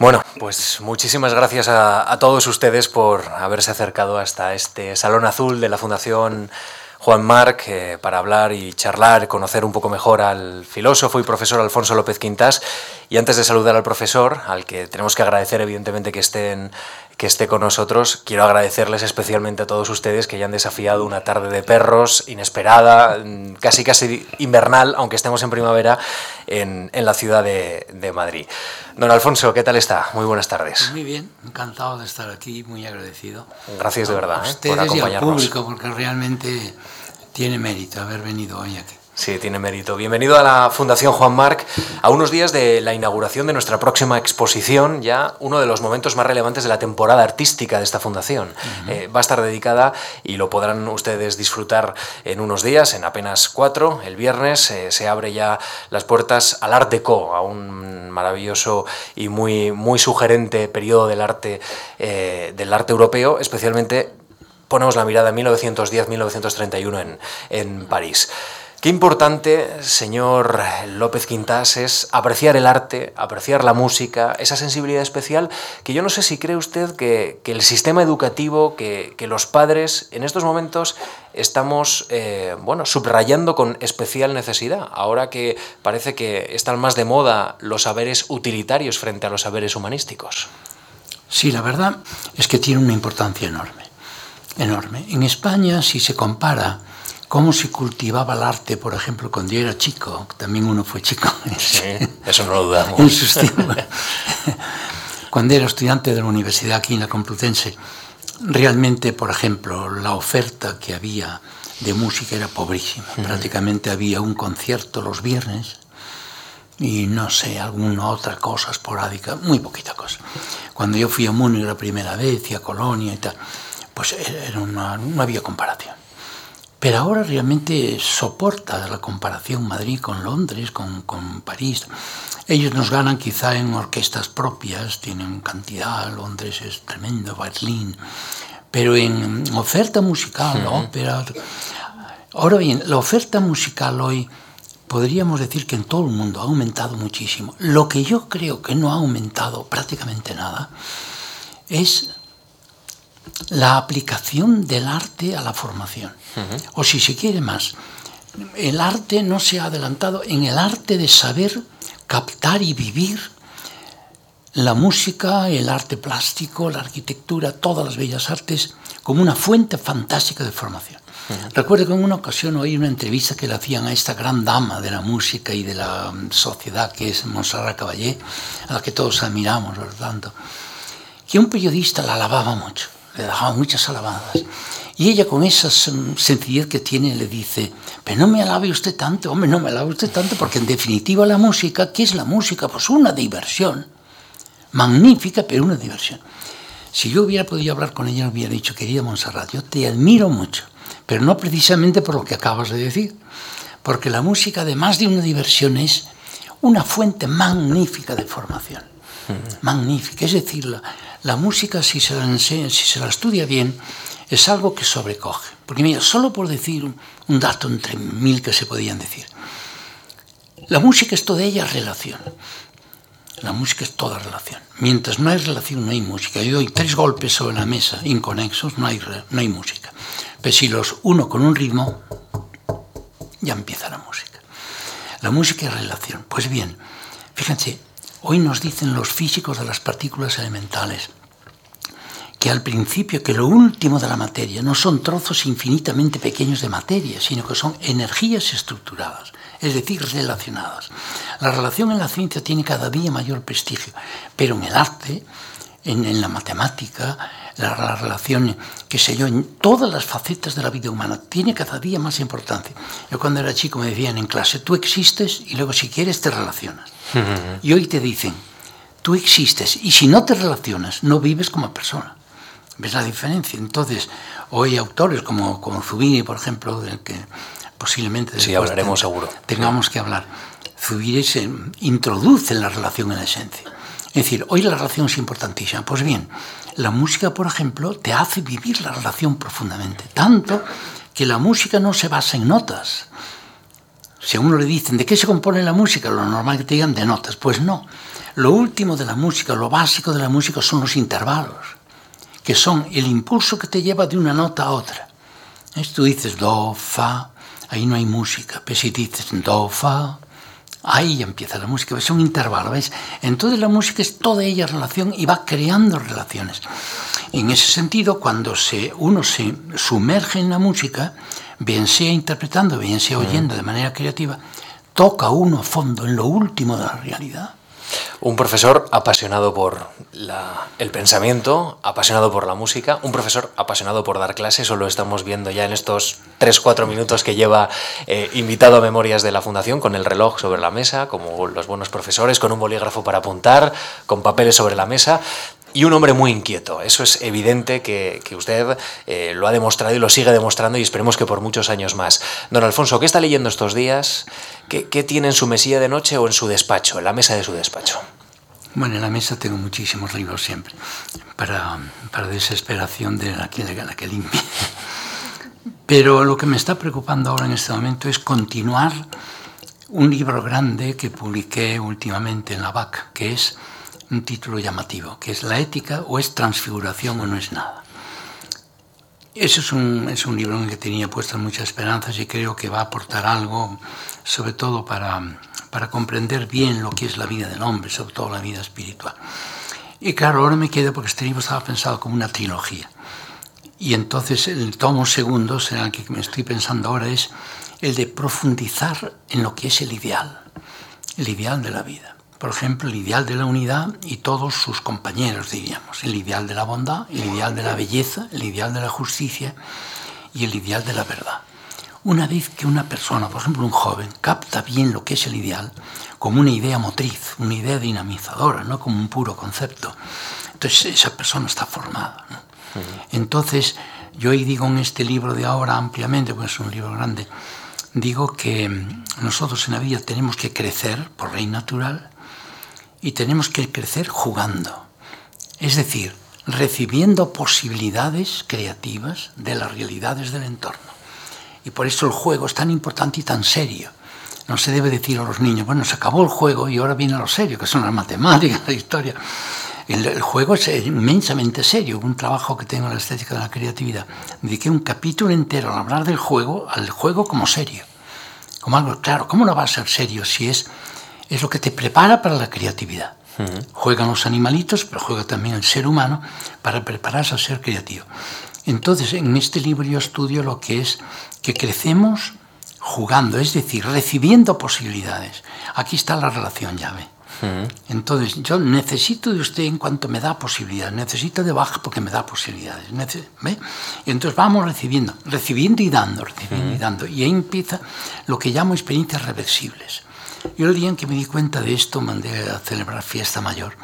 Bueno, pues muchísimas gracias a, todos ustedes por haberse acercado hasta este Salón Azul de la Fundación Juan Marc eh, para hablar y charlar, conocer un poco mejor al filósofo y profesor Alfonso López Quintas. Y antes de saludar al profesor, al que tenemos que agradecer evidentemente que estén que esté con nosotros. Quiero agradecerles especialmente a todos ustedes que hayan desafiado una tarde de perros inesperada, mm, casi casi invernal, aunque estemos en primavera, en, en la ciudad de, de, Madrid. Don Alfonso, ¿qué tal está? Muy buenas tardes. Muy bien, encantado de estar aquí, muy agradecido. Gracias de verdad a ¿eh? ustedes por acompañarnos. y al público, porque realmente tiene mérito haber venido hoy aquí. Sí, tiene mérito. Bienvenido a la Fundación Juan Marc, a unos días de la inauguración de nuestra próxima exposición, ya uno de los momentos más relevantes de la temporada artística de esta fundación. Uh -huh. eh, va a estar dedicada y lo podrán ustedes disfrutar en unos días, en apenas cuatro. El viernes eh, se abre ya las puertas al Art Deco, a un maravilloso y muy, muy sugerente periodo del arte, eh, del arte europeo, especialmente ponemos la mirada en 1910-1931 en, en París. Qué importante, señor López Quintas, es apreciar el arte, apreciar la música, esa sensibilidad especial que yo no sé si cree usted que, el sistema educativo, que, que, los padres en estos momentos estamos eh, bueno, subrayando con especial necesidad, ahora que parece que están más de moda los saberes utilitarios frente a los saberes humanísticos. Sí, la verdad es que tiene una importancia enorme, enorme. En España, si se compara cómo se cultivaba el arte, por ejemplo, cuando yo era chico, también uno fue chico. Sí, eso no lo dudamos. En sus tiempos. cuando era estudiante de la universidad aquí en la Complutense, realmente, por ejemplo, la oferta que había de música era pobrísima. Uh -huh. Prácticamente había un concierto los viernes y no sé, alguna otra cosa esporádica, muy poquita cosa. Cuando yo fui a Múnich la primera vez y a Colonia y tal, pues era una, no había comparación. Pero ahora realmente soporta la comparación Madrid con Londres, con, con, París. Ellos nos ganan quizá en orquestas propias, tienen cantidad, Londres es tremendo, Berlín, pero en oferta musical, uh -huh. ópera... Ahora bien, la oferta musical hoy podríamos decir que en todo el mundo ha aumentado muchísimo. Lo que yo creo que no ha aumentado prácticamente nada es la aplicación del arte a la formación. Uh -huh. O si se quiere más, el arte no se ha adelantado en el arte de saber captar y vivir la música, el arte plástico, la arquitectura, todas las bellas artes, como una fuente fantástica de formación. Uh -huh. Recuerdo que en una ocasión oí una entrevista que le hacían a esta gran dama de la música y de la sociedad que es Montserrat Caballé, a la que todos admiramos, por tanto, que un periodista la alababa mucho le dejaba muchas alabanzas. Y ella con esa sencillez que tiene le dice, pero no me alabe usted tanto, hombre, no me alabe usted tanto, porque en definitiva la música, ¿qué es la música? Pues una diversión, magnífica, pero una diversión. Si yo hubiera podido hablar con ella, le hubiera dicho, querida Monserrat, yo te admiro mucho, pero no precisamente por lo que acabas de decir, porque la música, además de una diversión, es una fuente magnífica de formación. Magnífica, es decir, la, la música, si se, la estudia bien, es algo que sobrecoge. Porque mira, solo por decir un dato entre mil que se podían decir, la música es toda ella relación. La música es toda relación. Mientras no hay relación, no hay música. Yo doy tres golpes sobre la mesa inconexos, no hay, no hay música. Pero si los uno con un ritmo, ya empieza la música. La música es relación. Pues bien, fíjense, Hoy nos dicen los físicos de las partículas elementales que al principio, que lo último de la materia no son trozos infinitamente pequeños de materia, sino que son energías estructuradas, es decir, relacionadas. La relación en la ciencia tiene cada día mayor prestigio, pero en el arte, en, en la matemática, la, la, relación, qué sé yo, en todas las facetas de la vida humana, tiene cada día más importancia. Yo cuando era chico me decían en clase, tú existes y luego si quieres te relacionas. Y hoy te dicen, tú existes y si no te relacionas, no vives como persona. ¿Ves la diferencia? Entonces, hoy autores como, como Zubiri, por ejemplo, del que posiblemente sí, hablaremos seguro. tengamos que hablar. Zubiri se introduce la relación en la esencia. Es decir, hoy la relación es importantísima. Pues bien, la música, por ejemplo, te hace vivir la relación profundamente. Tanto que la música no se basa en notas, Si a uno le dicen, ¿de qué se compone la música? Lo normal que te digan de notas. Pues no. Lo último de la música, lo básico de la música son los intervalos, que son el impulso que te lleva de una nota a otra. Tú dices do, fa, ahí no hay música. Pero si dices do, fa, ahí empieza la música. Es un intervalo, ¿ves? Entonces la música es toda ella relación y va creando relaciones. En ese sentido, cuando se, uno se sumerge en la música, bien sea interpretando, bien sea oyendo de manera creativa, toca uno a fondo en lo último de la realidad. Un profesor apasionado por el pensamiento, apasionado por la música, un profesor apasionado por dar clases, eso lo estamos viendo ya en estos 3-4 minutos que lleva eh, invitado a Memorias de la Fundación, con el reloj sobre la mesa, como los buenos profesores, con un bolígrafo para apuntar, con papeles sobre la mesa. Y un hombre muy inquieto. Eso es evidente que, usted eh, lo ha demostrado y lo sigue demostrando y esperemos que por muchos años más. Don Alfonso, ¿qué está leyendo estos días? ¿Qué, tiene en su mesilla de noche o en su despacho, en la mesa de su despacho? Bueno, en la mesa tengo muchísimos libros siempre, para, para desesperación de la que, la que limpie. Pero lo que me está preocupando ahora en este momento es continuar un libro grande que publiqué últimamente en la BAC, que es un título llamativo, que es La ética o es transfiguración o no es nada. Eso es un, es un libro en el que tenía puestas muchas esperanzas y creo que va a aportar algo, sobre todo para, para comprender bien lo que es la vida del hombre, sobre todo la vida espiritual. Y claro, ahora me quedo porque este libro estaba pensado como una trilogía. Y entonces el tomo segundo, será el que me estoy pensando ahora, es el de profundizar en lo que es el ideal, el ideal de la vida por ejemplo, el ideal de la unidad y todos sus compañeros, diríamos, el ideal de la bondad, el ideal de la belleza, el ideal de la justicia y el ideal de la verdad. Una vez que una persona, por ejemplo un joven, capta bien lo que es el ideal como una idea motriz, una idea dinamizadora, no como un puro concepto, entonces esa persona está formada. Entonces, yo hoy digo en este libro de ahora ampliamente, pues es un libro grande, digo que nosotros en la vida tenemos que crecer por ley natural, y tenemos que crecer jugando, es decir, recibiendo posibilidades creativas de las realidades del entorno. Y por eso el juego es tan importante y tan serio. No se debe decir a los niños, bueno, se acabó el juego y ahora viene lo serio, que son las matemáticas, la historia. El, juego es inmensamente serio. Un trabajo que tengo en la estética de la creatividad. Dediqué un capítulo entero a hablar del juego, al juego como serio. Como algo, claro, ¿cómo no va a ser serio si es es lo que te prepara para la creatividad. Juegan los animalitos, pero juega también el ser humano para prepararse a ser creativo. Entonces, en este libro yo estudio lo que es que crecemos jugando, es decir, recibiendo posibilidades. Aquí está la relación llave. Entonces, yo necesito de usted en cuanto me da posibilidades, necesito de baja porque me da posibilidades. ¿ve? Entonces vamos recibiendo, recibiendo y dando, recibiendo y dando. Y ahí empieza lo que llamo experiencias reversibles. Yo el día en que me di cuenta de esto mandé a celebrar fiesta mayor,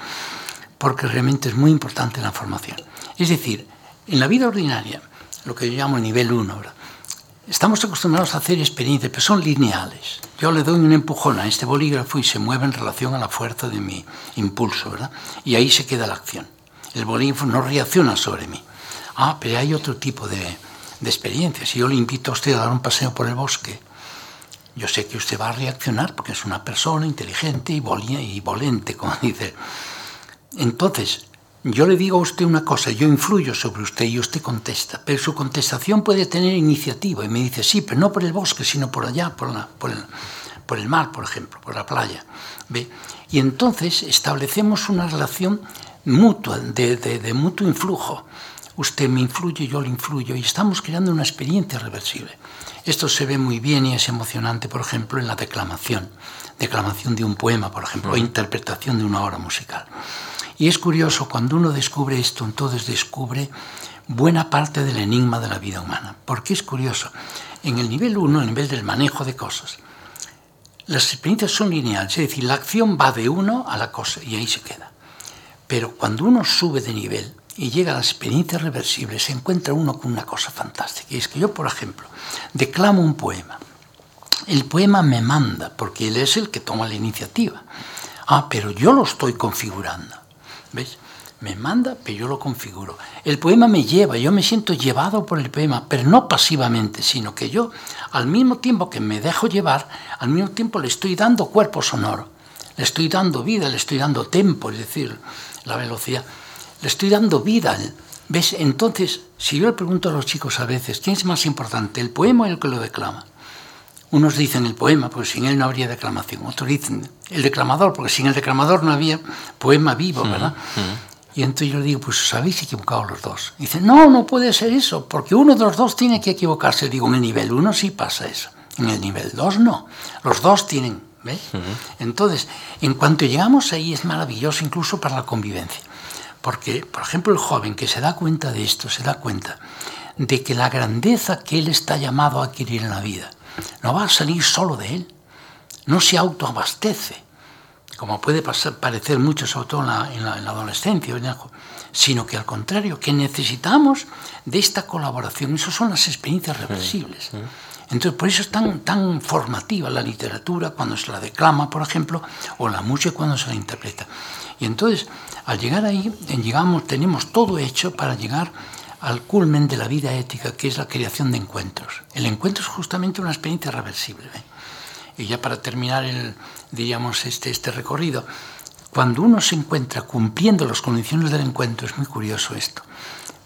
porque realmente es muy importante la formación. Es decir, en la vida ordinaria, lo que yo llamo nivel 1, estamos acostumbrados a hacer experiencias, pero son lineales. Yo le doy un empujón a este bolígrafo y se mueve en relación a la fuerza de mi impulso, ¿verdad? Y ahí se queda la acción. El bolígrafo no reacciona sobre mí. Ah, pero hay otro tipo de, de experiencias. Si yo le invito a usted a dar un paseo por el bosque, yo sé que usted va a reaccionar porque es una persona inteligente y, y volente, como dice. Entonces, yo le digo a usted una cosa, yo influyo sobre usted y usted contesta, pero su contestación puede tener iniciativa y me dice, sí, pero no por el bosque, sino por allá, por, el, por el, mar, por ejemplo, por la playa. ¿Ve? Y entonces establecemos una relación mutua, de, de, de mutuo influjo. Usted me influye, yo le influyo y estamos creando una experiencia reversible. Esto se ve muy bien y es emocionante, por ejemplo, en la declamación, declamación de un poema, por ejemplo, o interpretación de una obra musical. Y es curioso, cuando uno descubre esto, entonces descubre buena parte del enigma de la vida humana. Porque es curioso, en el nivel 1, el nivel del manejo de cosas, las experiencias son lineales, es decir, la acción va de uno a la cosa y ahí se queda. Pero cuando uno sube de nivel y llega a las experiencias reversibles, se encuentra uno con una cosa fantástica. Y es que yo, por ejemplo, declamo un poema. El poema me manda, porque él es el que toma la iniciativa. Ah, pero yo lo estoy configurando. ¿Ves? Me manda, pero yo lo configuro. El poema me lleva, yo me siento llevado por el poema, pero no pasivamente, sino que yo, al mismo tiempo que me dejo llevar, al mismo tiempo le estoy dando cuerpo sonoro, le estoy dando vida, le estoy dando tempo, es decir, la velocidad, le estoy dando vida. ¿Ves? Entonces, si yo le pregunto a los chicos a veces, ¿quién es más importante, el poema o el que lo declama? Unos dicen el poema, porque sin él no habría declamación. Otros dicen el declamador, porque sin el declamador no había poema vivo, ¿verdad? Y entonces yo le digo, pues os habéis equivocado los dos. Y dicen, no, no puede ser eso, porque uno de los dos tiene que equivocarse. Digo, en el nivel uno sí pasa eso, en el nivel dos no. Los dos tienen, ¿ves? Entonces, en cuanto llegamos ahí es maravilloso incluso para la convivencia. Porque, por ejemplo, el joven que se da cuenta de esto, se da cuenta de que la grandeza que él está llamado a adquirir en la vida no va a salir solo de él, no se autoabastece como puede parecer mucho, sobre todo en la, adolescencia, sino que al contrario, que necesitamos de esta colaboración. Esas son las experiencias reversibles. Entonces, por eso es tan, tan formativa la literatura cuando se la declama, por ejemplo, o la música cuando se la interpreta. Y entonces, al llegar ahí, llegamos, tenemos todo hecho para llegar al culmen de la vida ética, que es la creación de encuentros. El encuentro es justamente una experiencia reversible. Y ya para terminar el, diríamos, este, este recorrido, cuando uno se encuentra cumpliendo las condiciones del encuentro, es muy curioso esto,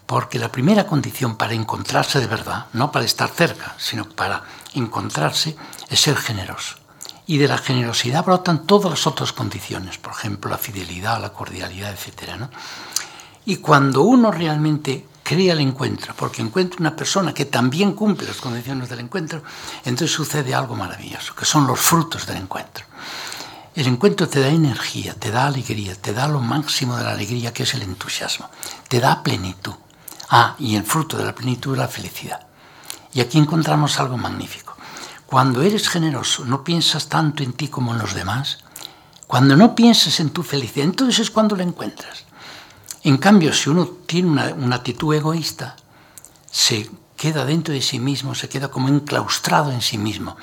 porque la primera condición para encontrarse de verdad, no para estar cerca, sino para encontrarse, es ser generoso. Y de la generosidad brotan todas las otras condiciones, por ejemplo, la fidelidad, la cordialidad, etc. ¿no? Y cuando uno realmente crea el encuentro, porque encuentra una persona que también cumple las condiciones del encuentro, entonces sucede algo maravilloso, que son los frutos del encuentro. El encuentro te da energía, te da alegría, te da lo máximo de la alegría que es el entusiasmo, te da plenitud. Ah, y el fruto de la plenitud es la felicidad. Y aquí encontramos algo magnífico. Cuando eres generoso, no piensas tanto en ti como en los demás. Cuando no piensas en tu felicidad, entonces es cuando la encuentras. En cambio, si uno tiene una, actitud egoísta, se queda dentro de sí mismo, se queda como enclaustrado en sí mismo.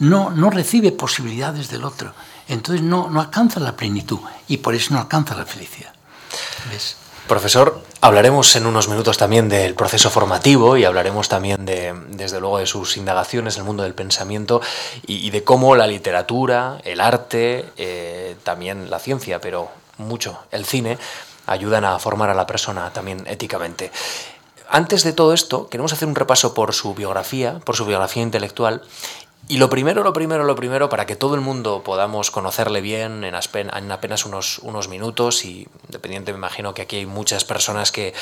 No, no recibe posibilidades del otro. Entonces no, no alcanza la plenitud y por eso no alcanza la felicidad. Profesor, hablaremos en unos minutos también del proceso formativo y hablaremos también de, desde luego, de sus indagaciones en el mundo del pensamiento y, de cómo la literatura, el arte, eh, también la ciencia, pero mucho el cine, ayudan a formar a la persona también éticamente. Antes de todo esto, queremos hacer un repaso por su biografía, por su biografía intelectual. Y lo primero, lo primero, lo primero, para que todo el mundo podamos conocerle bien en, apenas unos, unos minutos, y dependiente, me imagino que aquí hay muchas personas que,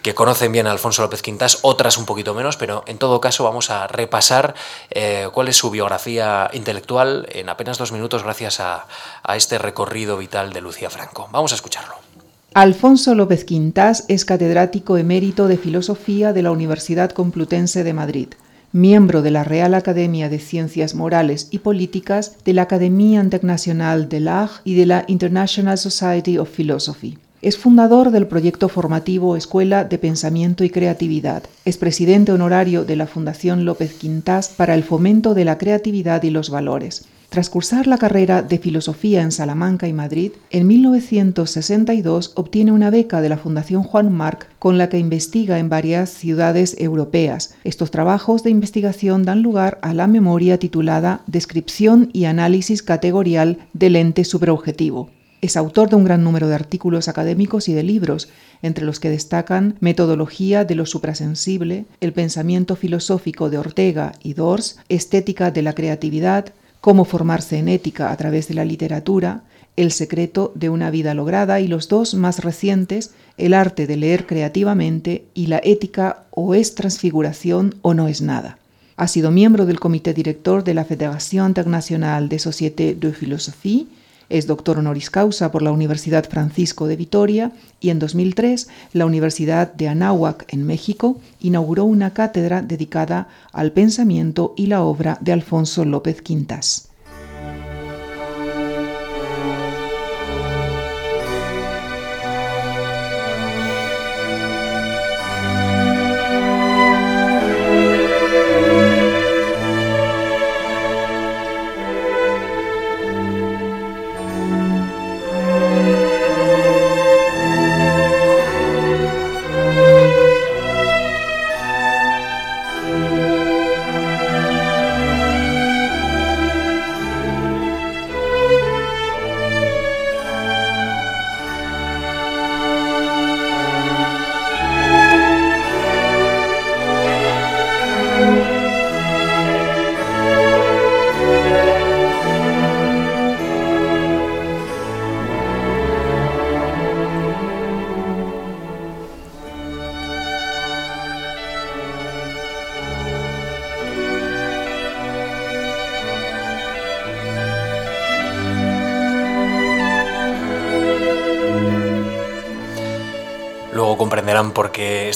que, conocen bien a Alfonso López Quintas, otras un poquito menos, pero en todo caso vamos a repasar eh, cuál es su biografía intelectual en apenas dos minutos gracias a, a este recorrido vital de Lucía Franco. Vamos a escucharlo. Alfonso López Quintás es catedrático emérito de Filosofía de la Universidad Complutense de Madrid, miembro de la Real Academia de Ciencias Morales y Políticas, de la Academia Internacional de l'Art y de la International Society of Philosophy. Es fundador del proyecto formativo Escuela de Pensamiento y Creatividad. Es presidente honorario de la Fundación López Quintás para el fomento de la creatividad y los valores. Tras cursar la carrera de filosofía en Salamanca y Madrid, en 1962 obtiene una beca de la Fundación Juan Marc con la que investiga en varias ciudades europeas. Estos trabajos de investigación dan lugar a la memoria titulada Descripción y análisis categorial del ente superobjetivo. Es autor de un gran número de artículos académicos y de libros, entre los que destacan Metodología de lo suprasensible, El pensamiento filosófico de Ortega y Dors, Estética de la creatividad, Cómo formarse en ética a través de la literatura, El secreto de una vida lograda y los dos más recientes, El arte de leer creativamente y La ética o es transfiguración o no es nada. Ha sido miembro del comité director de la Fédération Internationale de Sociétés de Philosophie es doctor honoris causa por la Universidad Francisco de Vitoria y en 2003 la Universidad de Anáhuac en México inauguró una cátedra dedicada al pensamiento y la obra de Alfonso López Quintas.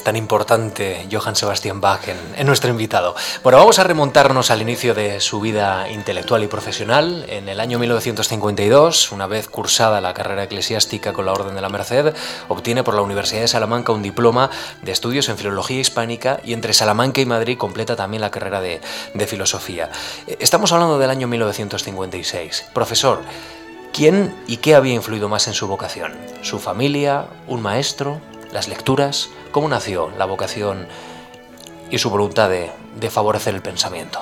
Tan importante Johann Sebastian Bach en, nuestro invitado. Bueno, vamos a remontarnos al inicio de su vida intelectual y profesional. En el año 1952, una vez cursada la carrera eclesiástica con la Orden de la Merced, obtiene por la Universidad de Salamanca un diploma de estudios en filología hispánica y entre Salamanca y Madrid completa también la carrera de, de filosofía. Estamos hablando del año 1956. Profesor, ¿quién y qué había influido más en su vocación? ¿Su familia? ¿Un maestro? Las lecturas, cómo nació la vocación y su voluntad de, favorecer el pensamiento.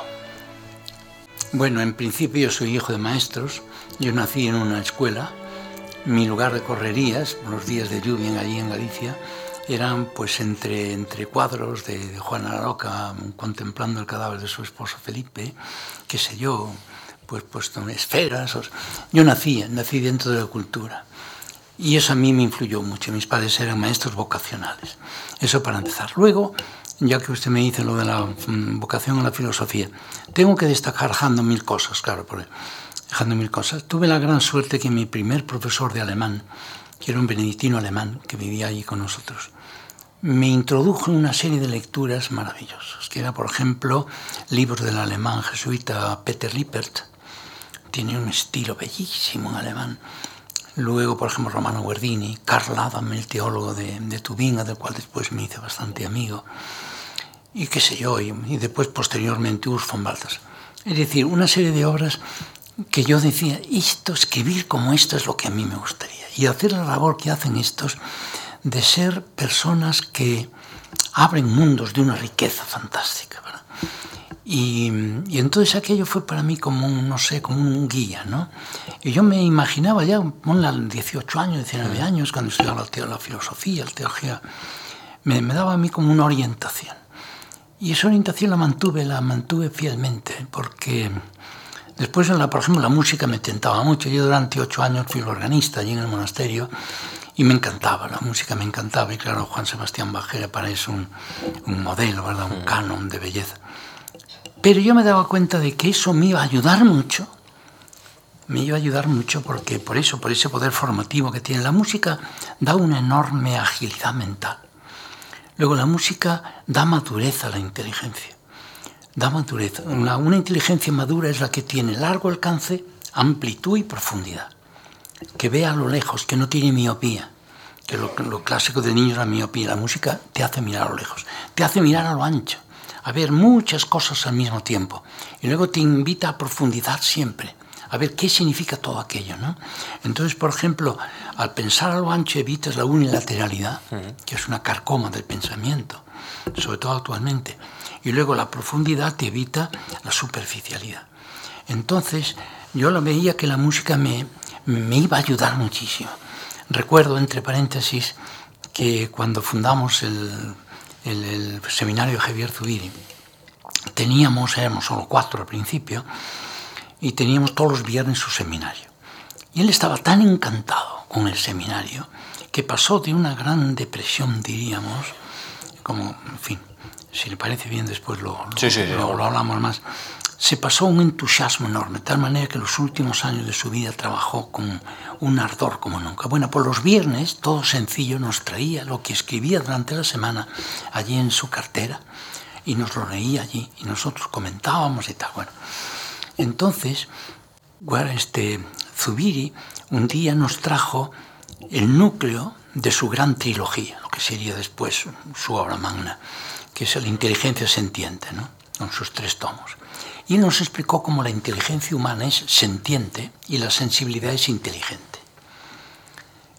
Bueno, en principio soy hijo de maestros, yo nací en una escuela, mi lugar de correrías, los días de lluvia allí en Galicia, eran pues entre, entre cuadros de, de Juana Roca contemplando el cadáver de su esposo Felipe, qué sé yo, pues puesto en esferas. Yo nací, nací dentro de la cultura. Y eso a mí me influyó mucho. Mis padres eran maestros vocacionales. Eso para empezar. Luego, ya que usted me dice lo de la mm, vocación a la filosofía, tengo que destacar dejando mil cosas, claro, dejando mil cosas. Tuve la gran suerte que mi primer profesor de alemán, que era un benedictino alemán que vivía allí con nosotros, me introdujo en una serie de lecturas maravillosas, que era, por ejemplo, libros del alemán jesuita Peter Lippert, tiene un estilo bellísimo en alemán, Luego, por ejemplo, Romano Guerdini, Carl Adam, el teólogo de, de Tubinga, del cual después me hice bastante amigo, y qué sé yo, y, después posteriormente Urs von Balthasar. Es decir, una serie de obras que yo decía, esto, escribir como esto es lo que a mí me gustaría. Y hacer la labor que hacen estos de ser personas que abren mundos de una riqueza fantástica. Y, entonces aquello fue para mí como un, no sé, como un guía, ¿no? Y yo me imaginaba ya, ponle 18 años, 19 años, cuando estudiaba la, la filosofía, la teología, me, me, daba a mí como una orientación. Y esa orientación la mantuve, la mantuve fielmente, porque después, la, por ejemplo, la música me tentaba mucho. Yo durante ocho años fui organista allí en el monasterio y me encantaba, la música me encantaba. Y claro, Juan Sebastián Bach era para eso un, un modelo, ¿verdad? un canon de belleza. Pero yo me daba cuenta de que eso me iba a ayudar mucho. Me iba a ayudar mucho porque por eso, por ese poder formativo que tiene la música, da una enorme agilidad mental. Luego la música da madurez a la inteligencia. Da madurez. Una, una inteligencia madura es la que tiene largo alcance, amplitud y profundidad. Que ve a lo lejos, que no tiene miopía. Que lo, lo clásico del niño es la miopía. La música te hace mirar a lo lejos, te hace mirar a lo ancho a ver muchas cosas al mismo tiempo. Y luego te invita a profundizar siempre, a ver qué significa todo aquello. ¿no? Entonces, por ejemplo, al pensar a lo ancho evitas la unilateralidad, que es una carcoma del pensamiento, sobre todo actualmente. Y luego la profundidad te evita la superficialidad. Entonces, yo lo veía que la música me, me iba a ayudar muchísimo. Recuerdo, entre paréntesis, que cuando fundamos el el, seminario Javier Zubiri, teníamos, éramos solo cuatro al principio, y teníamos todos los viernes su seminario. Y él estaba tan encantado con el seminario que pasó de una gran depresión, diríamos, como, en fin, si le parece bien después lo, lo, lo hablamos más, se pasó un entusiasmo enorme, de tal manera que los últimos años de su vida trabajó con un ardor como nunca. Bueno, por los viernes, todo sencillo, nos traía lo que escribía durante la semana allí en su cartera y nos lo leía allí y nosotros comentábamos y tal. Bueno, entonces, este Zubiri un día nos trajo el núcleo de su gran trilogía, lo que sería después su obra magna, que es la inteligencia sentiente, ¿no? con sus tres tomos. Y nos explicó cómo la inteligencia humana es sentiente y la sensibilidad es inteligente.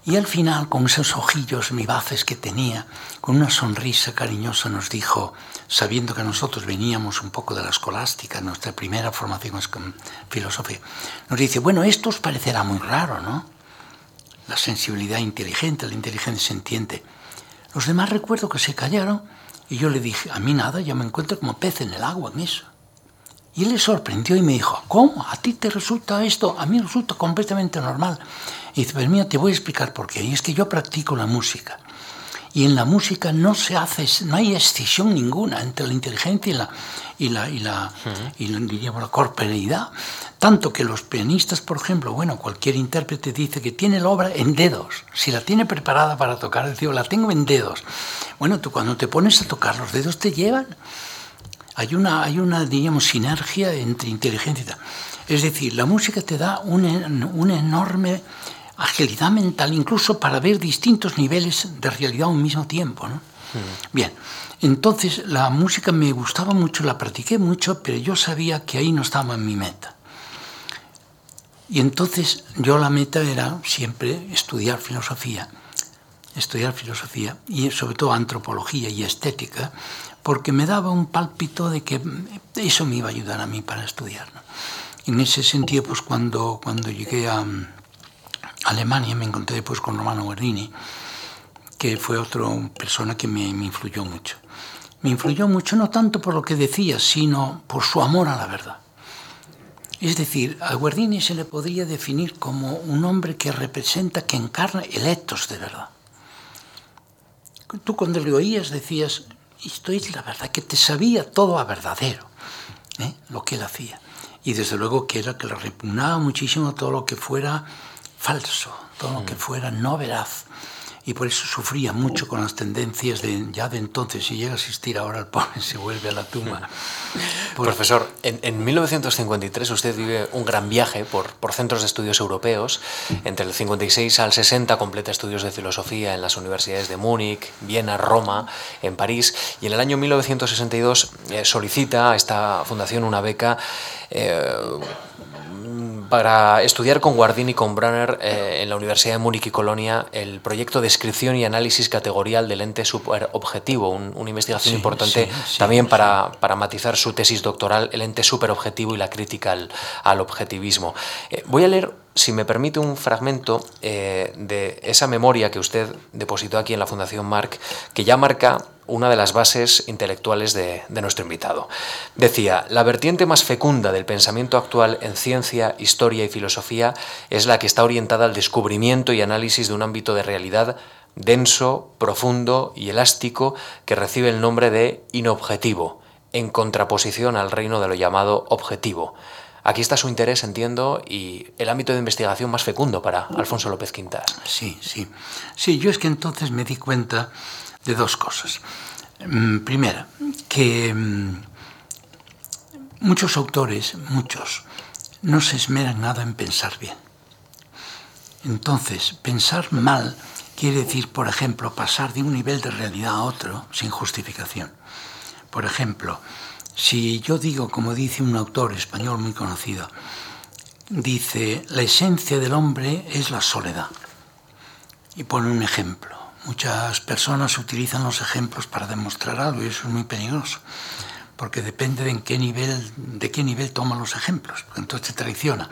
Y al final, con esos ojillos vivaces que tenía, con una sonrisa cariñosa, nos dijo, sabiendo que nosotros veníamos un poco de la escolástica, nuestra primera formación es con filosofía, nos dice, bueno, esto os parecerá muy raro, ¿no? La sensibilidad inteligente, la inteligencia sentiente. Los demás recuerdo que se callaron y yo le dije, a mí nada, yo me encuentro como pez en el agua en eso. Y él le sorprendió y me dijo, ¿cómo? ¿A ti te resulta esto? A mí resulta completamente normal. Y dice, pues mira, te voy a explicar por qué. Y es que yo practico la música. Y en la música no se hace, no hay excisión ninguna entre la inteligencia y la, y la, y la, y la, corporeidad. Tanto que los pianistas, por ejemplo, bueno, cualquier intérprete dice que tiene la obra en dedos. Si la tiene preparada para tocar, dice, la tengo en dedos. Bueno, tú cuando te pones a tocar, los dedos te llevan. Hay una, hay una digamos, sinergia entre inteligencia y tal. Es decir, la música te da una, una enorme agilidad mental, incluso para ver distintos niveles de realidad a un mismo tiempo. ¿no? Bien, entonces la música me gustaba mucho, la practiqué mucho, pero yo sabía que ahí no estaba en mi meta. Y entonces yo la meta era siempre estudiar filosofía, estudiar filosofía y sobre todo antropología y estética, porque me daba un pálpito de que eso me iba a ayudar a mí para estudiar. En ese sentido, pues cuando, cuando llegué a, Alemania me encontré después con Romano Guardini, que fue otra persona que me, me, influyó mucho. Me influyó mucho no tanto por lo que decía, sino por su amor a la verdad. Es decir, a Guardini se le podría definir como un hombre que representa, que encarna el ethos de verdad. Tú cuando le oías decías, esto es la verdad, que te sabía todo a verdadero, ¿eh? lo que él hacía. Y desde luego que era que le repugnaba muchísimo todo lo que fuera falso, todo lo que fuera no veraz. Y por eso sufría mucho con las tendencias de ya de entonces. Si llega a asistir ahora al pobre, se vuelve a la tumba. Profesor, en, en, 1953 usted vive un gran viaje por, por centros de estudios europeos. Entre el 56 al 60 completa estudios de filosofía en las universidades de Múnich, Viena, Roma, en París. Y en el año 1962 eh, solicita a esta fundación una beca. Eh, para estudiar con Guardini y con Brunner eh, en la Universidad de Múnich y Colonia el proyecto Descripción y Análisis Categorial del Ente Superobjetivo, un, una investigación Sí, importante sí, sí, también para, para matizar su tesis doctoral, el ente superobjetivo y la crítica al, al objetivismo. Eh, voy a leer, si me permite, un fragmento eh, de esa memoria que usted depositó aquí en la Fundación Marc, que ya marca una de las bases intelectuales de, de, nuestro invitado. Decía, la vertiente más fecunda del pensamiento actual en ciencia, historia y filosofía es la que está orientada al descubrimiento y análisis de un ámbito de realidad denso, profundo y elástico que recibe el nombre de inobjetivo, en contraposición al reino de lo llamado objetivo. Aquí está su interés, entiendo, y el ámbito de investigación más fecundo para Alfonso López Quintas. Sí, sí. Sí, yo es que entonces me di cuenta de dos cosas. Primera, que muchos autores, muchos, no se esmeran nada en pensar bien. Entonces, pensar mal quiere decir, por ejemplo, pasar de un nivel de realidad a otro sin justificación. Por ejemplo, si yo digo, como dice un autor español muy conocido, dice, la esencia del hombre es la soledad. Y pone un ejemplo. Muchas personas utilizan los ejemplos para demostrar algo y eso es muy peligroso, porque depende de en qué nivel, de qué nivel toman los ejemplos, entonces te traiciona.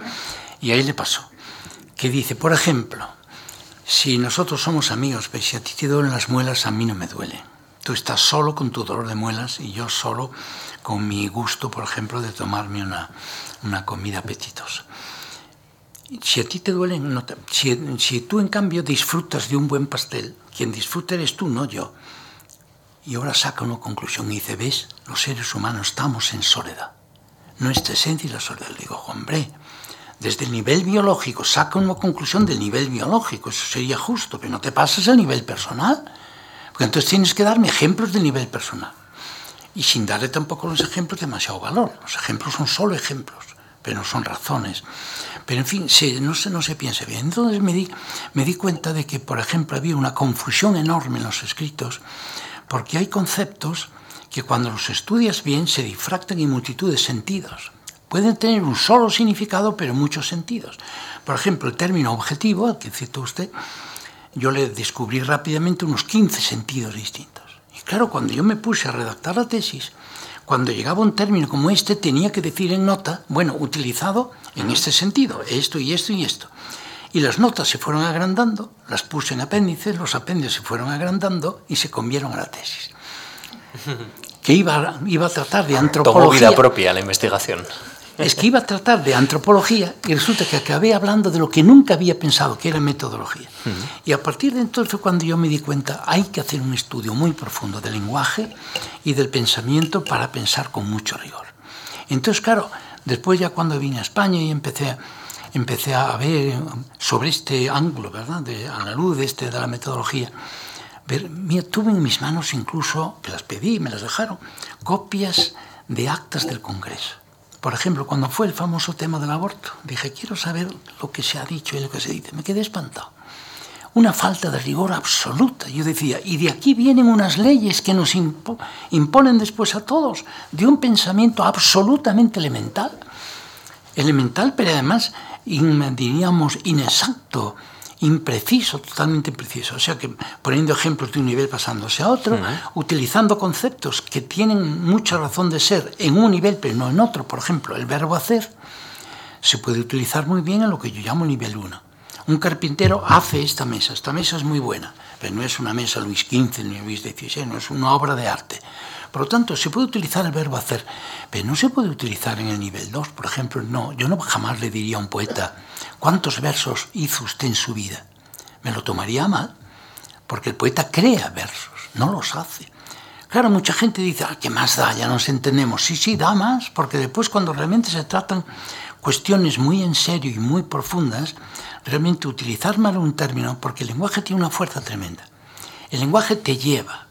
Y ahí le pasó, que dice, por ejemplo, si nosotros somos amigos, pero si a ti te duelen las muelas, a mí no me duelen. Tú estás solo con tu dolor de muelas y yo solo con mi gusto, por ejemplo, de tomarme una, una comida apetitosa. Si a ti te duelen, si, si, tú en cambio disfrutas de un buen pastel, quien disfruta eres tú, no yo. Y ahora saca una conclusión y dice, ves, los seres humanos estamos en soledad. Nuestra esencia y la soledad. Le digo, hombre, desde el nivel biológico saca una conclusión del nivel biológico, eso sería justo, pero no te pases al nivel personal. Porque entonces tienes que darme ejemplos del nivel personal. Y sin darle tampoco los ejemplos demasiado valor. Los ejemplos son solo ejemplos, pero no son razones. Pero en fin, no, se, no se piensa bien. Entonces me di, me di cuenta de que, por ejemplo, había una confusión enorme en los escritos, porque hay conceptos que cuando los estudias bien se difractan en multitud de sentidos. Pueden tener un solo significado, pero muchos sentidos. Por ejemplo, el término objetivo, al que citó usted, yo le descubrí rápidamente unos 15 sentidos distintos. Y claro, cuando yo me puse a redactar la tesis, cuando llegaba un término como este, tenía que decir en nota, bueno, utilizado en este sentido, esto y esto y esto. Y las notas se fueron agrandando, las puse en apéndices, los apéndices se fueron agrandando y se comieron a la tesis. Que iba, iba a tratar de antropología. Tomó vida propia la investigación. Es que iba a tratar de antropología y resulta que acabé hablando de lo que nunca había pensado, que era metodología. Y a partir de entonces cuando yo me di cuenta, hay que hacer un estudio muy profundo del lenguaje y del pensamiento para pensar con mucho rigor. Entonces, claro, después ya cuando vine a España y empecé, empecé a ver sobre este ángulo, ¿verdad?, de, a la luz de, este, de la metodología, ver, mira, tuve en mis manos incluso, que las pedí, me las dejaron, copias de actas del Congreso. Por ejemplo, cuando fue el famoso tema del aborto, dije, quiero saber lo que se ha dicho y lo que se dice. Me quedé espantado. Una falta de rigor absoluta. Yo decía, y de aquí vienen unas leyes que nos imponen después a todos, de un pensamiento absolutamente elemental. Elemental, pero además, diríamos, inexacto, impreciso, totalmente impreciso. O sea que poniendo ejemplos de un nivel pasándose a otro, utilizando conceptos que tienen mucha razón de ser en un nivel pero no en otro. Por ejemplo, el verbo hacer se puede utilizar muy bien en lo que yo llamo nivel 1. Un carpintero hace esta mesa, esta mesa es muy buena, pero no es una mesa Luis XV ni Luis XVI, no es una obra de arte. Por lo tanto, se puede utilizar el verbo hacer, pero no se puede utilizar en el nivel 2. Por ejemplo, no, yo no jamás le diría a un poeta, ¿Cuántos versos hizo usted en su vida? Me lo tomaría mal, porque el poeta crea versos, no los hace. Claro, mucha gente dice, ah, ¿qué más da? Ya nos entendemos. Sí, sí, da más, porque después cuando realmente se tratan cuestiones muy en serio y muy profundas, realmente utilizar mal un término, porque el lenguaje tiene una fuerza tremenda. El lenguaje te lleva.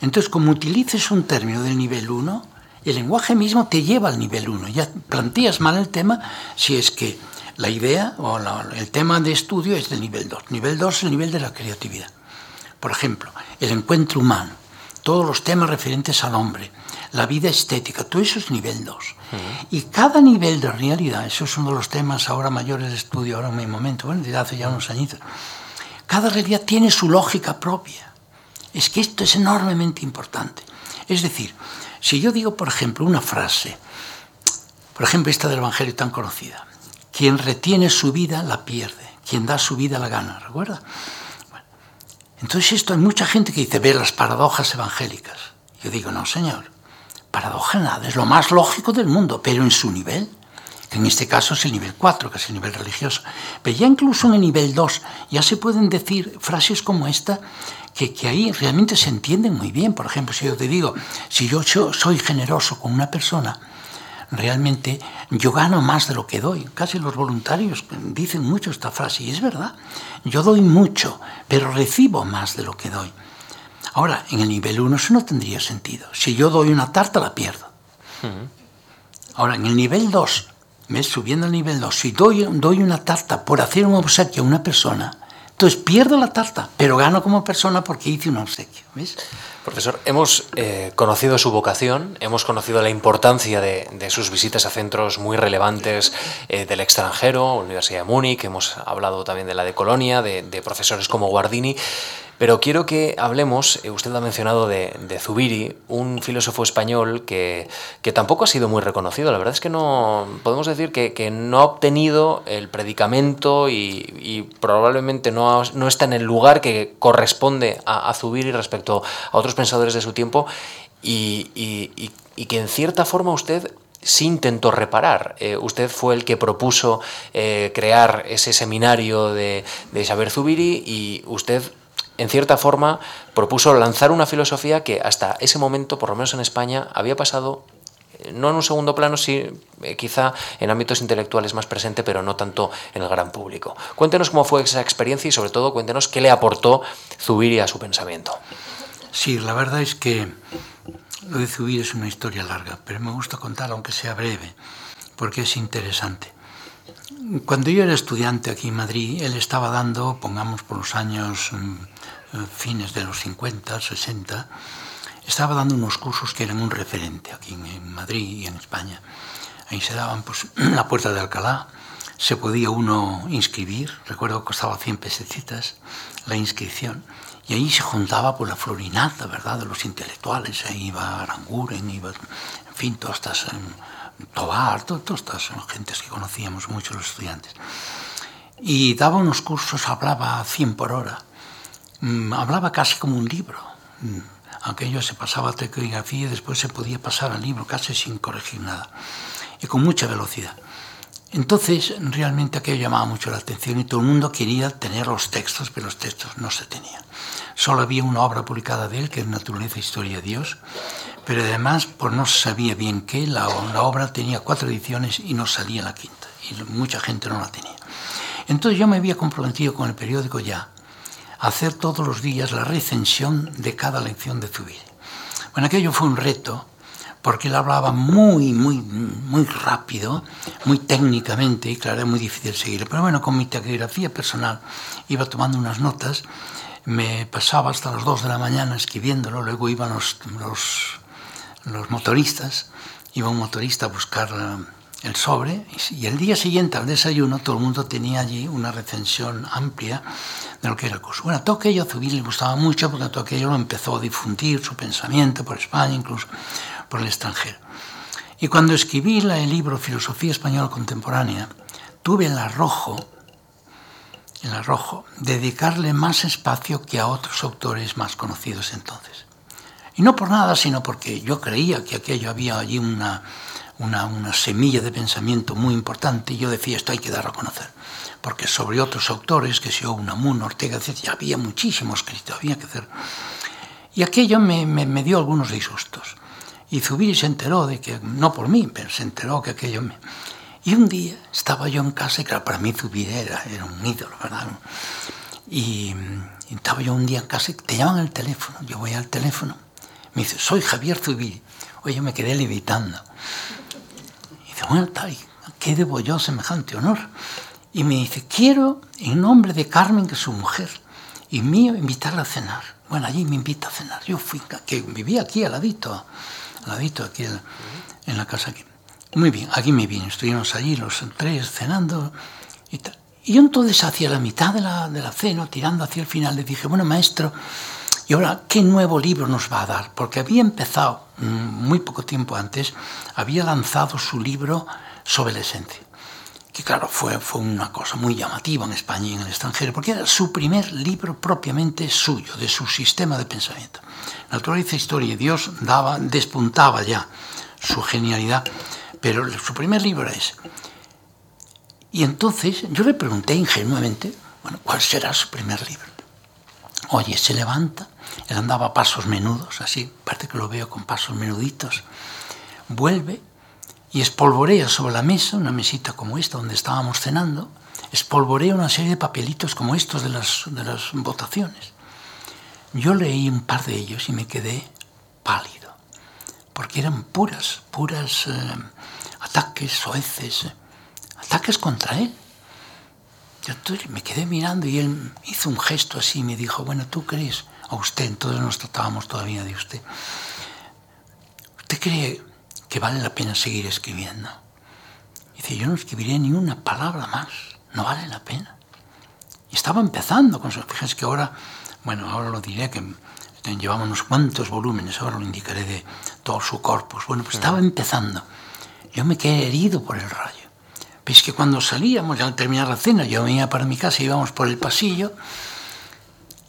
Entonces, como utilices un término del nivel 1, el lenguaje mismo te lleva al nivel 1. Ya planteas mal el tema si es que la idea o el tema de estudio es del nivel 2. Nivel 2 es el nivel de la creatividad. Por ejemplo, el encuentro humano, todos los temas referentes al hombre, la vida estética, todo eso es nivel 2. Y cada nivel de realidad, eso es uno de los temas ahora mayores de estudio, ahora en mi momento, bueno, desde hace ya unos añitos, cada realidad tiene su lógica propia. Es que esto es enormemente importante. Es decir, si yo digo, por ejemplo, una frase, por ejemplo, esta del Evangelio tan conocida, quien retiene su vida la pierde. Quien da su vida la gana. ¿Recuerda? entonces esto hay mucha gente que dice, ve las paradojas evangélicas. Yo digo, no, señor. Paradoja nada, es lo más lógico del mundo, pero en su nivel, que en este caso es el nivel 4, que es el nivel religioso. Pero ya incluso en el nivel 2 ya se pueden decir frases como esta que, ahí realmente se entienden muy bien. Por ejemplo, si yo te digo, si yo soy generoso con una persona, realmente yo gano más de lo que doy. Casi los voluntarios dicen mucho esta frase y es verdad. Yo doy mucho, pero recibo más de lo que doy. Ahora, en el nivel 1 eso no tendría sentido. Si yo doy una tarta, la pierdo. Ahora, en el nivel 2, ¿ves? subiendo al nivel 2, si doy, doy una tarta por hacer un obsequio a una persona, entonces pierdo la tarta, pero gano como persona porque hice un obsequio. ¿ves? Profesor, hemos eh, conocido su vocación, hemos conocido la importancia de, sus visitas a centros muy relevantes eh, del extranjero, Universidad de Múnich, hemos hablado también de la de Colonia, de, de profesores como Guardini. Pero quiero que hablemos, eh, usted ha mencionado de, Zubiri, un filósofo español que, tampoco ha sido muy reconocido. La verdad es que no podemos decir que, no ha obtenido el predicamento y, probablemente no, no, está en el lugar que corresponde a, Zubiri respecto a otros pensadores de su tiempo y, que en cierta forma usted sí intentó reparar. Eh, usted fue el que propuso eh, crear ese seminario de, de Xavier Zubiri y usted en cierta forma, propuso lanzar una filosofía que hasta ese momento, por lo menos en España, había pasado eh, no en un segundo plano, sí, eh, quizá en ámbitos intelectuales más presente, pero no tanto en el gran público. Cuéntenos cómo fue esa experiencia y sobre todo cuéntenos qué le aportó Zubiri a su pensamiento. Sí, la verdad es que lo de Zubiri es una historia larga, pero me gusta contar aunque sea breve, porque es interesante. Cuando yo era estudiante aquí en Madrid, él estaba dando, pongamos por los años mm, fines de los 50, 60, estaba dando unos cursos que eran un referente aquí en Madrid y en España. Ahí se daban pues, la puerta de Alcalá, se podía uno inscribir, recuerdo que costaba 100 pesecitas la inscripción, y ahí se juntaba por pues, la florinata, ¿verdad?, de los intelectuales, ahí iba Aranguren, iba, en fin, todas estas, Tobar, todas estas gentes que conocíamos mucho los estudiantes. Y daba unos cursos, hablaba a 100 por hora, hablaba casi como un libro. Mm, aunque ello se pasaba a taquigrafía y después se podía pasar al libro casi sin corregir nada. y con mucha velocidad. Entonces, realmente aquello llamaba mucho la atención y todo el mundo quería tener los textos, pero los textos no se tenían. Solo había una obra publicada de él, que es Naturaleza, Historia de Dios, pero además, pues no se sabía bien qué, la, obra tenía cuatro ediciones y no salía la quinta, y mucha gente no la tenía. Entonces yo me había comprometido con el periódico ya hacer todos los días la recensión de cada lección de Zubiri. Bueno, aquello fue un reto, porque él hablaba muy, muy, muy rápido, muy técnicamente, y claro, era muy difícil seguirlo. Pero bueno, con mi taquigrafía personal iba tomando unas notas, me pasaba hasta las 2 de la mañana escribiéndolo, luego iban los, los, los motoristas, iba un motorista a buscar eh, el sobre, y el día siguiente al desayuno todo el mundo tenía allí una recensión amplia de lo que era el curso. Bueno, todo aquello a le gustaba mucho porque todo aquello lo empezó a difundir, su pensamiento por España, incluso por el extranjero. Y cuando escribí el libro Filosofía Española Contemporánea, tuve el arrojo, el arrojo, dedicarle más espacio que a otros autores más conocidos entonces. Y no por nada, sino porque yo creía que aquello había allí una, una, una semilla de pensamiento muy importante y yo decía, esto hay que dar a conocer. Porque sobre otros autores, que si Unamuno, Ortega, etc., había muchísimo escrito, había que hacer. Y aquello me, me, me dio algunos disgustos. Y Zubiri se enteró de que, no por mí, pero se enteró que aquello me... Y un día estaba yo en casa, y claro, para mí Zubiri era, era un ídolo, ¿verdad? Y, y, estaba yo un día en casa, y te llaman al teléfono, yo voy al teléfono, me dice, soy Javier Zubiri. Oye, yo me quedé levitando. Bueno, tal, ¿qué debo yo semejante honor? Y me dice, quiero, en nombre de Carmen, que es su mujer, y mío, invitarla a cenar. Bueno, allí me invita a cenar. Yo fui, que vivía aquí al ladito, al ladito, aquí en la, casa. Aquí. Muy bien, aquí me vine. Estuvimos allí los tres cenando y tal. Y entonces hacia la mitad de la, de la cena, tirando hacia el final, le dije, bueno, maestro, ¿y ahora qué nuevo libro nos va a dar? Porque había empezado, muy poco tiempo antes, había lanzado su libro sobre la esencia. Que claro, fue, fue una cosa muy llamativa en España y en el extranjero, porque era su primer libro propiamente suyo, de su sistema de pensamiento. Naturaleza, Historia y Dios daba, despuntaba ya su genialidad, pero su primer libro era ese. Y entonces yo le pregunté ingenuamente, bueno, ¿cuál será su primer libro? Oye, se levanta, él andaba a pasos menudos, así, parece que lo veo con pasos menuditos, vuelve y espolvorea sobre la mesa, una mesita como esta donde estábamos cenando, espolvorea una serie de papelitos como estos de las, de las votaciones. Yo leí un par de ellos y me quedé pálido, porque eran puras, puras eh, ataques soeces, eh, ataques contra él. Yo me quedé mirando y él hizo un gesto así y me dijo, bueno, ¿tú crees? A usted, entonces nos tratábamos todavía de usted. ¿Usted cree que vale la pena seguir escribiendo? Dice, yo no escribiré ni una palabra más, no vale la pena. Y estaba empezando con eso. Fíjense que ahora bueno, ahora lo diré que llevamos unos cuantos volúmenes, ahora lo indicaré de todo su corpus. Bueno, pues estaba empezando. Yo me quedé herido por el rayo. Veis que cuando salíamos, ya al terminar la cena, yo venía para mi casa, íbamos por el pasillo,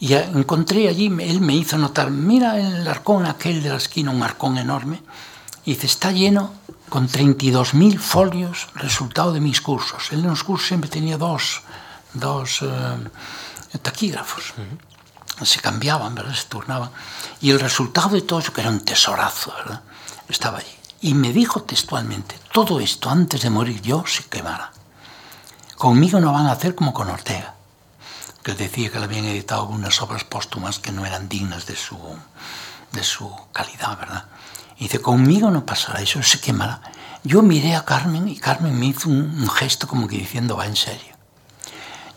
y encontré allí, él me hizo notar, mira el arcón aquel de la esquina, un arcón enorme, y dice, está lleno con 32.000 folios, resultado de mis cursos. Él en los cursos siempre tenía dos, dos eh, taquígrafos. Uh -huh se cambiaban, ¿verdad? se turnaban. Y el resultado de todo eso, que era un tesorazo, ¿verdad? estaba allí. Y me dijo textualmente, todo esto antes de morir yo se quemará. Conmigo no van a hacer como con Ortega, que decía que le habían editado algunas obras póstumas que no eran dignas de su, de su calidad, ¿verdad? Y dice, conmigo no pasará, eso se quemará. Yo miré a Carmen y Carmen me hizo un, gesto como que diciendo, va en serio.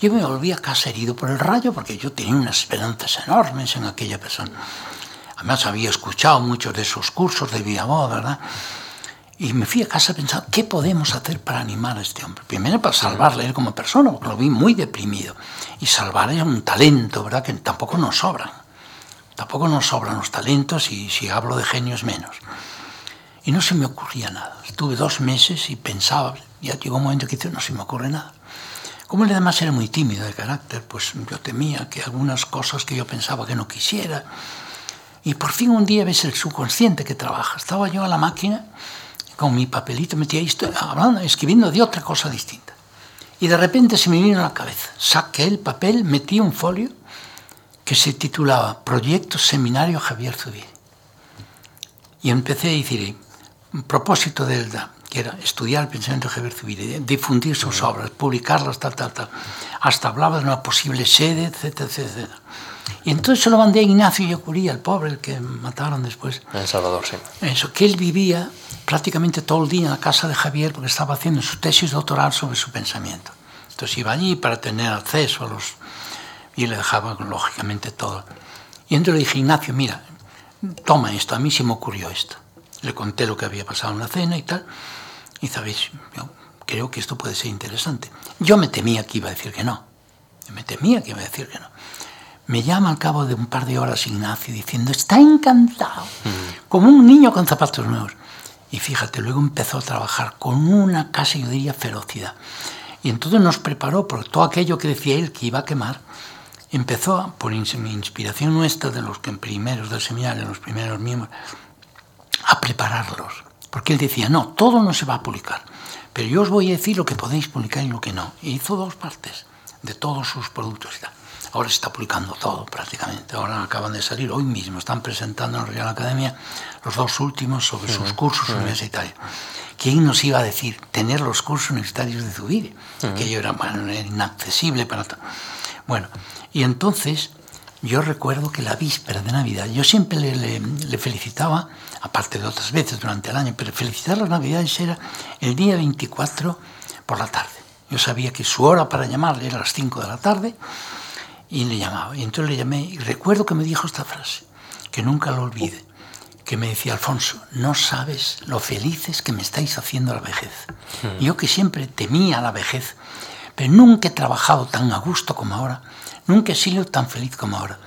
Yo me volví a casa herido por el rayo porque yo tenía unas esperanzas enormes en aquella persona. Además había escuchado muchos de sus cursos de voz, ¿verdad? Y me fui a casa pensando, ¿qué podemos hacer para animar a este hombre? Primero para salvarle como persona, porque lo vi muy deprimido. Y salvarle un talento, ¿verdad? Que tampoco nos sobran. Tampoco nos sobran los talentos y si hablo de genios menos. Y no se me ocurría nada. Estuve dos meses y pensaba, ya llegó un momento que no se me ocurre nada. Como él además era muy tímido de carácter, pues yo temía que algunas cosas que yo pensaba que no quisiera. Y por fin un día ves el subconsciente que trabaja. Estaba yo a la máquina, Con mi papelito metía esto, hablando, escribiendo de otra cosa distinta. Y de repente se me vino a la cabeza. Saqué el papel, metí un folio que se titulaba Proyecto Seminario Javier Zubiri. Y empecé a decir, propósito del DA, que era estudiar el pensamiento de Javier Zubiri, difundir sus obras, publicarlas, tal, tal, tal. Hasta hablaba de una posible sede, etcétera, etcétera. Y entonces se lo mandé a Ignacio Yacuría, el pobre, el que mataron después. En Salvador, sí. Eso, que él vivía prácticamente todo el día en la casa de Javier porque estaba haciendo su tesis doctoral sobre su pensamiento. Entonces iba allí para tener acceso a los... y le dejaba lógicamente todo. Y entonces le dije, Ignacio, mira, toma esto, a mí se me ocurrió esto. Le conté lo que había pasado en la cena y tal. Y sabéis, yo creo que esto puede ser interesante. Yo me temía que iba a decir que no. Yo me temía que iba a decir que no. Me llama al cabo de un par de horas Ignacio diciendo, está encantado, como un niño con zapatos nuevos. Y fíjate, luego empezó a trabajar con una casi, yo diría, ferocidad. Y entonces nos preparó por todo aquello que decía él que iba a quemar. Empezó, por inspiración nuestra, de los que primeros del seminario, los primeros miembros, a prepararlos. Porque él decía, no, todo no se va a publicar, pero yo os voy a decir lo que podéis publicar y lo que no. Y hizo dos partes de todos sus productos y. Ahora se está publicando todo prácticamente. Ahora acaban de salir, hoy mismo están presentando en la Real Academia los dos últimos sobre sus cursos universitarios. ¿Quién nos iba a decir tener los cursos universitarios de Zubiri? Que yo era, bueno, era inaccesible para todo. Bueno, y entonces yo recuerdo que la víspera de Navidad, yo siempre le, le, le, felicitaba, aparte de otras veces durante el año, pero felicitar las Navidades era el día 24 por la tarde. Yo sabía que su hora para llamarle era las 5 de la tarde y le llamaba. Y entonces le llamé y recuerdo que me dijo esta frase, que nunca lo olvide, que me decía, Alfonso, no sabes lo felices que me estáis haciendo la vejez. Hmm. Yo que siempre temía la vejez, pero nunca he trabajado tan a gusto como ahora, nunca he sido tan feliz como ahora.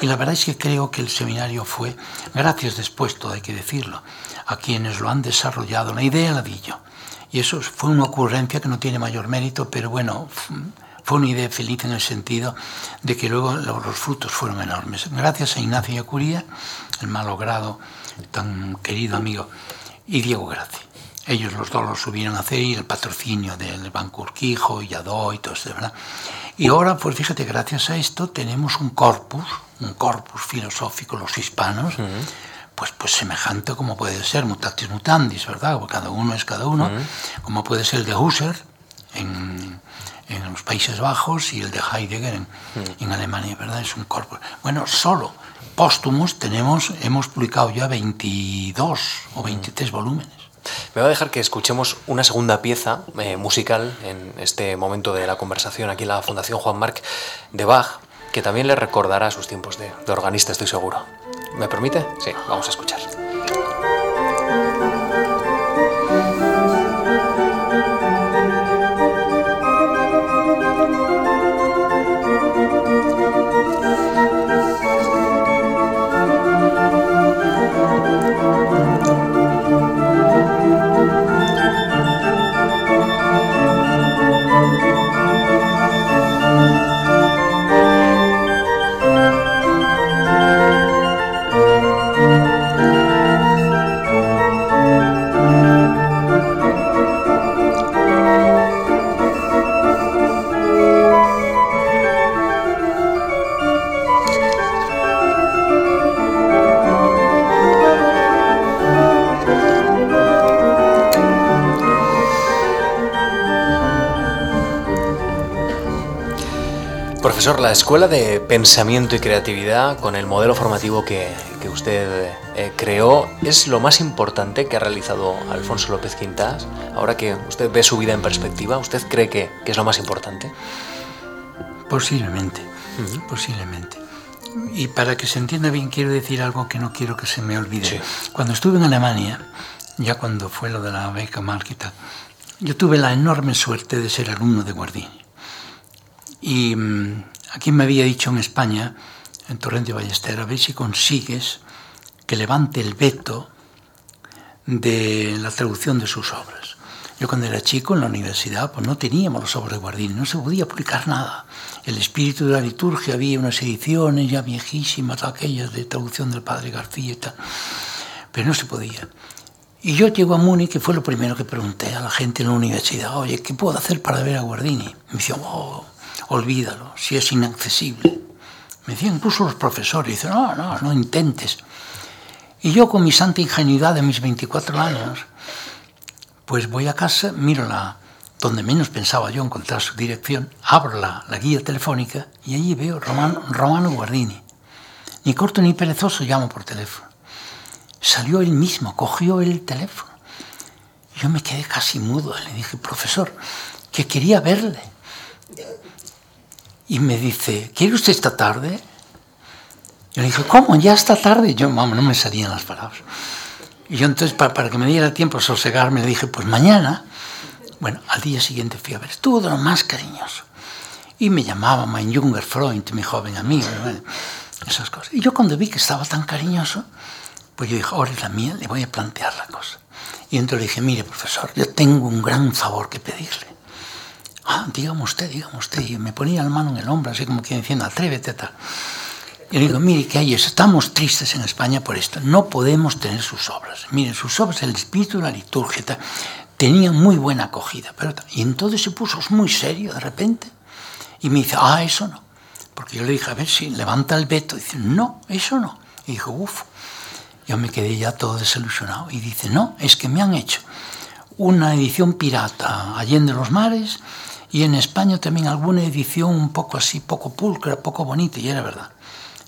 Y la verdad es que creo que el seminario fue, gracias después, todo hay que decirlo, a quienes lo han desarrollado. La idea la di yo. Y eso fue una ocurrencia que no tiene mayor mérito, pero bueno, fue una idea feliz en el sentido de que luego los frutos fueron enormes. Gracias a Ignacio Yacuría, el malogrado, tan querido amigo, y Diego Graci. Ellos los dos lo subieron a hacer y el patrocinio del Banco Urquijo y Yadó y todo eso, ¿verdad? Y ahora, pues fíjate, gracias a esto tenemos un corpus, un corpus filosófico, los hispanos, uh -huh. pues, pues semejante como puede ser mutatis mutandis, ¿verdad? Cada uno es cada uno, uh -huh. como puede ser el de Husserl en, en los Países Bajos y el de Heidegger en, en, Alemania, ¿verdad? Es un corpus. Bueno, solo póstumos tenemos, hemos publicado ya 22 o 23 mm. volúmenes. Me va a dejar que escuchemos una segunda pieza eh, musical en este momento de la conversación aquí en la Fundación Juan Marc de Bach, que también le recordará sus tiempos de, de organista, estoy seguro. ¿Me permite? Sí, vamos a escuchar. Profesor, la Escuela de Pensamiento y Creatividad, con el modelo formativo que, que usted eh, creó, ¿es lo más importante que ha realizado Alfonso López Quintas? Ahora que usted ve su vida en perspectiva, ¿usted cree que, que es lo más importante? Posiblemente, uh -huh. posiblemente. Y para que se entienda bien, quiero decir algo que no quiero que se me olvide. Sí. Cuando estuve en Alemania, ya cuando fue lo de la beca Marquita, yo tuve la enorme suerte de ser alumno de Guardini. Y mmm, aquí me había dicho en España, en Torrente Ballester, a ver si consigues que levante el veto de la traducción de sus obras. Yo cuando era chico en la universidad pues no teníamos los obras de Guardini, no se podía publicar nada. El espíritu de la liturgia había unas ediciones ya viejísimas, aquellas de traducción del padre García y tal, pero no se podía. Y yo llego a Múnich, que fue lo primero que pregunté a la gente en la universidad, oye, ¿qué puedo hacer para ver a Guardini? Me decían, oh, olvídalo, si es inaccesible. Me decían incluso los profesores, dicen, no, no, no intentes. Y yo con mi santa ingenuidad de mis 24 años, pues voy a casa, miro la, donde menos pensaba yo encontrar su dirección, abro la, la guía telefónica y allí veo Romano, Romano Guardini. Ni corto ni perezoso llamo por teléfono. Salió él mismo, cogió el teléfono. Yo me quedé casi mudo. Le dije, profesor, que quería verle. Y me dice, ¿quiere usted esta tarde? Yo le dije, ¿cómo? ¿Ya esta tarde? Yo, vamos, no me salían las palabras. Y yo entonces, para, para que me diera tiempo a sosegarme, le dije, pues mañana. Bueno, al día siguiente fui a ver, estuvo de lo más cariñoso. Y me llamaba mein junger Freund, mi joven amigo, esas cosas. Y yo cuando vi que estaba tan cariñoso, pues yo dije, ahora es la mía, le voy a plantear la cosa. Y entonces le dije, mire, profesor, yo tengo un gran favor que pedirle. Ah, dígame usted, dígame usted. Y me ponía la mano en el hombro, así como que diciendo, atrévete, tal. Y le digo, mire, que hay estamos tristes en España por esto, no podemos tener sus obras. Miren, sus obras, el espíritu de la liturgia, tal, tenían muy buena acogida. Pero, y entonces se puso muy serio de repente y me dice, ah, eso no. Porque yo le dije, a ver si levanta el veto. Y dice, no, eso no. Y dijo, uff, yo me quedé ya todo desilusionado. Y dice, no, es que me han hecho una edición pirata, Allende los Mares, y en España también alguna edición un poco así, poco pulcra, poco bonita, y era verdad.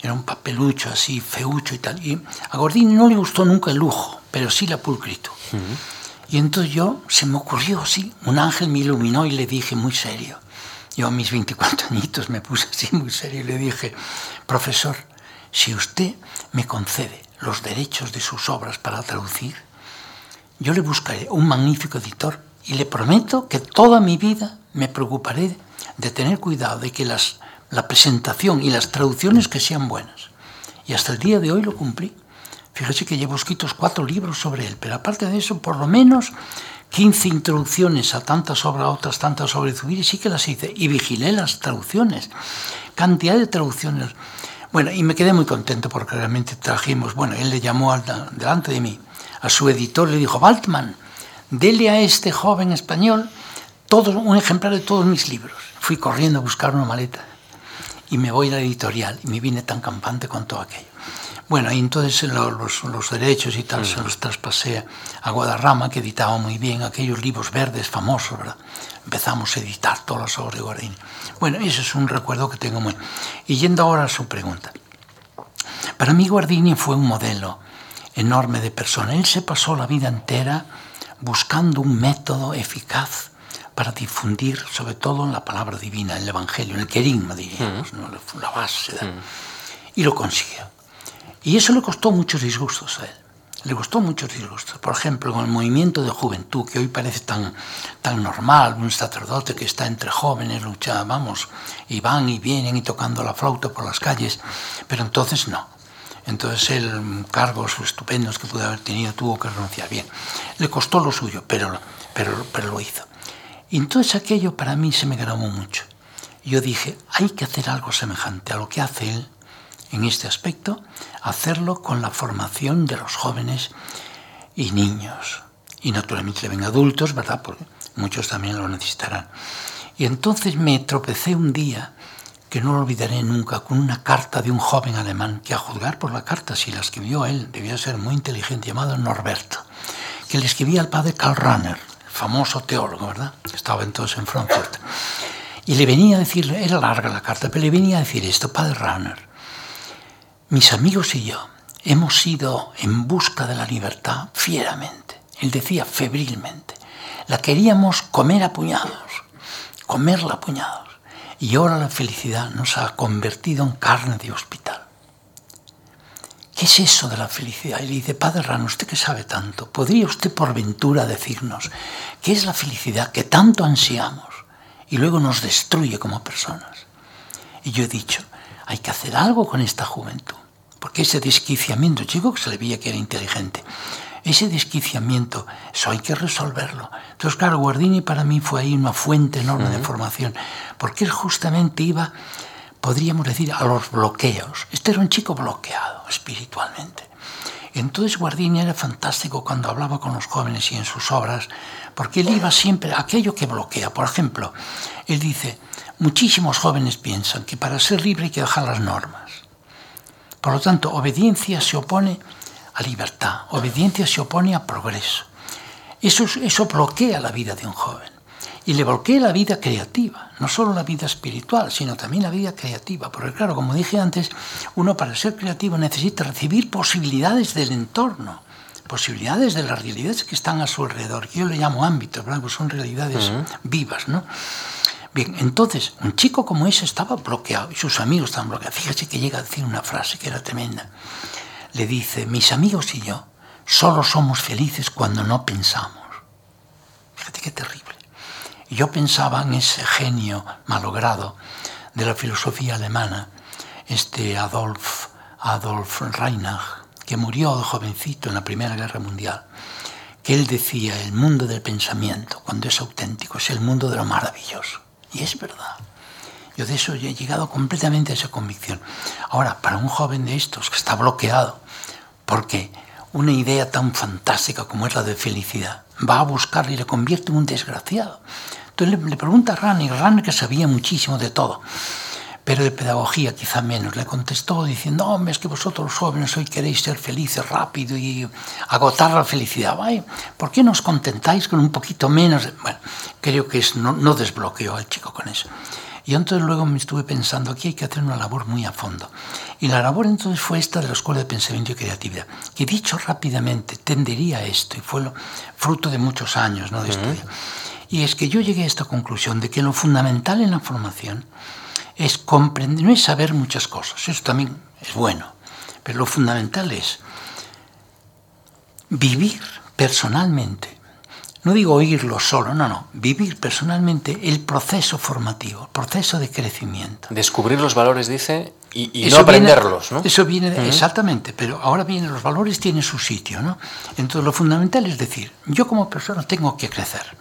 Era un papelucho así, feucho y tal. Y a Gordini no le gustó nunca el lujo, pero sí la pulcritud. Uh -huh. Y entonces yo, se me ocurrió así, un ángel me iluminó y le dije muy serio. Yo a mis 24 añitos me puse así muy serio y le dije, profesor, si usted me concede los derechos de sus obras para traducir, yo le buscaré un magnífico editor y le prometo que toda mi vida me preocuparé de tener cuidado de que las, la presentación y las traducciones que sean buenas. Y hasta el día de hoy lo cumplí. Fíjese que llevo escritos cuatro libros sobre él, pero aparte de eso, por lo menos 15 introducciones a tantas obras, otras tantas sobre Zubiri, sí que las hice. Y vigilé las traducciones. Cantidad de traducciones. Bueno, y me quedé muy contento porque realmente trajimos, bueno, él le llamó delante de mí, a su editor, le dijo, Baltman, dele a este joven español todo, un ejemplar de todos mis libros. Fui corriendo a buscar una maleta y me voy a la editorial y me vine tan campante con todo aquello. Bueno, y entonces los, los derechos y tal se los traspasé a Guadarrama, que editaba muy bien aquellos libros verdes famosos, ¿verdad? Empezamos a editar todas las obras de Guardini. Bueno, ese es un recuerdo que tengo muy... Y yendo ahora a su pregunta. Para mí Guardini fue un modelo enorme de persona. Él se pasó la vida entera buscando un método eficaz para difundir sobre todo la palabra divina, el Evangelio, el querigma, diríamos, ¿no? la base. Y lo consiguió. Y eso le costó muchos disgustos a él. Le costó muchos disgustos. Por ejemplo, con el movimiento de juventud, que hoy parece tan, tan normal, un sacerdote que está entre jóvenes, lucha, vamos, y van y vienen y tocando la flauta por las calles, pero entonces no. Entonces él, cargos estupendos que pudo haber tenido, tuvo que renunciar. Bien, le costó lo suyo, pero, pero, pero lo hizo. Y entonces aquello para mí se me grabó mucho. Yo dije, hay que hacer algo semejante a lo que hace él en este aspecto, hacerlo con la formación de los jóvenes y niños. Y naturalmente ven adultos, ¿verdad? Porque muchos también lo necesitarán. Y entonces me tropecé un día, que no lo olvidaré nunca, con una carta de un joven alemán, que a juzgar por la carta, si la escribió él, debía ser muy inteligente, llamado Norberto, que le escribía al padre Karl Rahner, famoso teólogo, ¿verdad? Que estaba entonces en Frankfurt. Y le venía a decir, era larga la carta, pero le venía a decir esto, padre Rahner, mis amigos y yo hemos ido en busca de la libertad fieramente. Él decía febrilmente. La queríamos comer a puñados, comerla a puñados. Y ahora la felicidad nos ha convertido en carne de hospital. ¿Qué es eso de la felicidad? Y le dice, Padre Rano, usted que sabe tanto, ¿podría usted por ventura decirnos qué es la felicidad que tanto ansiamos y luego nos destruye como personas? Y yo he dicho, hay que hacer algo con esta juventud. Porque ese desquiciamiento, chico que se le veía que era inteligente, ese desquiciamiento, eso hay que resolverlo. Entonces, claro, Guardini para mí fue ahí una fuente enorme uh -huh. de formación, porque él justamente iba, podríamos decir, a los bloqueos. Este era un chico bloqueado espiritualmente. Entonces Guardini era fantástico cuando hablaba con los jóvenes y en sus obras, porque él iba siempre a aquello que bloquea. Por ejemplo, él dice, muchísimos jóvenes piensan que para ser libre hay que dejar las normas. Por lo tanto, obediencia se opone a libertad, obediencia se opone a progreso. Eso, eso bloquea la vida de un joven y le bloquea la vida creativa, no solo la vida espiritual, sino también la vida creativa. Porque claro, como dije antes, uno para ser creativo necesita recibir posibilidades del entorno, posibilidades de las realidades que están a su alrededor. Yo le llamo ámbitos, ¿verdad? Pues son realidades vivas, ¿no? Bien, entonces, un chico como ese estaba bloqueado y sus amigos estaban bloqueados. Fíjese que llega a decir una frase que era tremenda le dice, mis amigos y yo solo somos felices cuando no pensamos. Fíjate qué terrible. Yo pensaba en ese genio malogrado de la filosofía alemana, este Adolf, Adolf Reinach, que murió jovencito en la Primera Guerra Mundial, que él decía, el mundo del pensamiento, cuando es auténtico, es el mundo de lo maravilloso. Y es verdad. Yo de eso he llegado completamente a esa convicción. Ahora, para un joven de estos que está bloqueado, porque una idea tan fantástica como es la de felicidad va a buscarle y le convierte en un desgraciado. Entonces le, pregunta a Ranner, Ranner que sabía muchísimo de todo, pero de pedagogía quizá menos. Le contestó diciendo, hombre, es que vosotros los jóvenes hoy queréis ser felices rápido y agotar la felicidad. ¿Por qué no os contentáis con un poquito menos? Bueno, creo que es, no, no desbloqueó al chico con eso. Y entonces luego me estuve pensando, aquí hay que hacer una labor muy a fondo. Y la labor entonces fue esta de la Escuela de Pensamiento y Creatividad, que dicho rápidamente tendería a esto, y fue lo, fruto de muchos años ¿no? de estudio. Y es que yo llegué a esta conclusión de que lo fundamental en la formación es comprender, no es saber muchas cosas, eso también es bueno, pero lo fundamental es vivir personalmente no digo oírlo solo, no, no, vivir personalmente el proceso formativo, el proceso de crecimiento. Descubrir los valores, dice, y, no aprenderlos, ¿no? Eso viene, exactamente, pero ahora vienen los valores, tienen su sitio, ¿no? Entonces lo fundamental es decir, yo como persona tengo que crecer,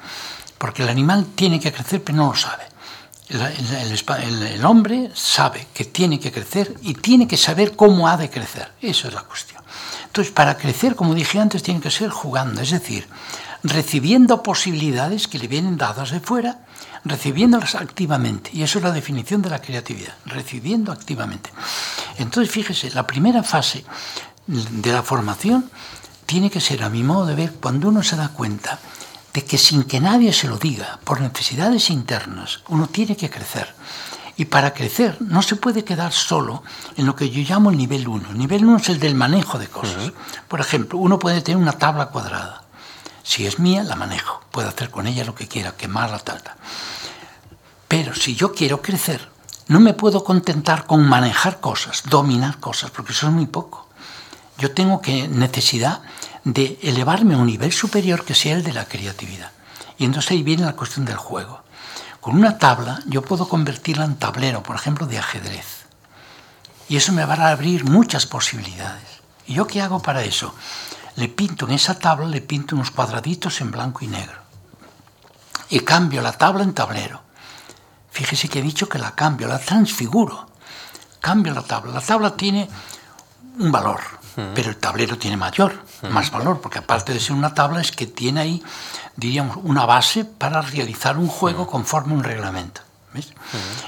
porque el animal tiene que crecer, pero no lo sabe. el hombre sabe que tiene que crecer y tiene que saber cómo ha de crecer. Eso es la cuestión. Entonces, para crecer, como dije antes, tiene que ser jugando, es decir, recibiendo posibilidades que le vienen dadas de fuera, recibiéndolas activamente. Y eso es la definición de la creatividad, recibiendo activamente. Entonces, fíjese, la primera fase de la formación tiene que ser, a mi modo de ver, cuando uno se da cuenta de que sin que nadie se lo diga, por necesidades internas, uno tiene que crecer. Y para crecer no se puede quedar solo en lo que yo llamo el nivel 1. El nivel 1 es el del manejo de cosas. Por ejemplo, uno puede tener una tabla cuadrada. Si es mía, la manejo. Puedo hacer con ella lo que quiera, quemarla, tal, tal. Pero si yo quiero crecer, no me puedo contentar con manejar cosas, dominar cosas, porque eso es muy poco. Yo tengo que necesidad de elevarme a un nivel superior que sea el de la creatividad. Y entonces ahí viene la cuestión del juego. Con una tabla yo puedo convertirla en tablero, por ejemplo, de ajedrez. Y eso me va a abrir muchas posibilidades. ¿Y yo qué hago para eso? le pinto en esa tabla, le pinto unos cuadraditos en blanco y negro. Y cambio la tabla en tablero. Fíjese que he dicho que la cambio, la transfiguro. Cambio la tabla. La tabla tiene un valor, pero el tablero tiene mayor, más valor, porque aparte de ser una tabla es que tiene ahí, diríamos, una base para realizar un juego conforme un reglamento.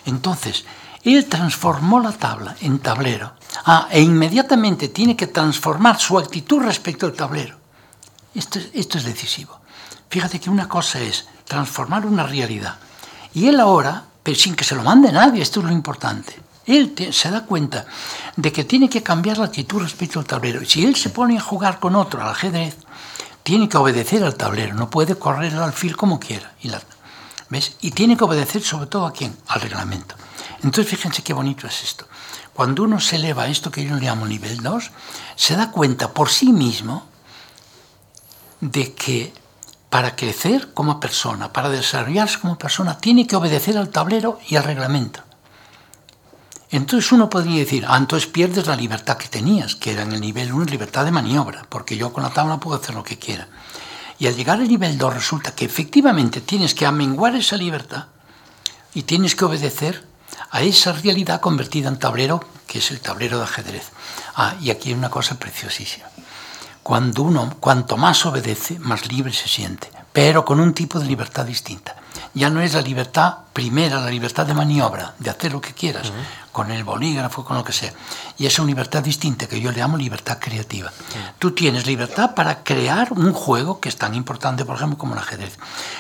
Entonces, él transformó la tabla en tablero. Ah, e inmediatamente tiene que transformar su actitud respecto al tablero. Esto, esto es decisivo. Fíjate que una cosa es transformar una realidad. Y él ahora, pero sin que se lo mande nadie, esto es lo importante. Él se da cuenta de que tiene que cambiar la actitud respecto al tablero. Si él se pone a jugar con otro al ajedrez, tiene que obedecer al tablero, no puede correr al alfil como quiera. Y, ¿ves? y tiene que obedecer sobre todo a quién? Al reglamento. Entonces fíjense qué bonito es esto. Cuando uno se eleva a esto que yo le llamo nivel 2, se da cuenta por sí mismo de que para crecer como persona, para desarrollarse como persona, tiene que obedecer al tablero y al reglamento. Entonces uno podría decir, ah, entonces pierdes la libertad que tenías, que era en el nivel 1 libertad de maniobra, porque yo con la tabla puedo hacer lo que quiera. Y al llegar al nivel 2 resulta que efectivamente tienes que amenguar esa libertad y tienes que obedecer a esa realidad convertida en tablero, que es el tablero de ajedrez. Ah, y aquí hay una cosa preciosísima. cuando uno, cuanto más obedece, más libre se siente, pero con un tipo de libertad distinta. Ya no es la libertad primera, la libertad de maniobra, de hacer lo que quieras, con el bolígrafo, con lo que sea. Y es una libertad distinta que yo le llamo libertad creativa. Tú tienes libertad para crear un juego que es tan importante, por ejemplo, como el ajedrez.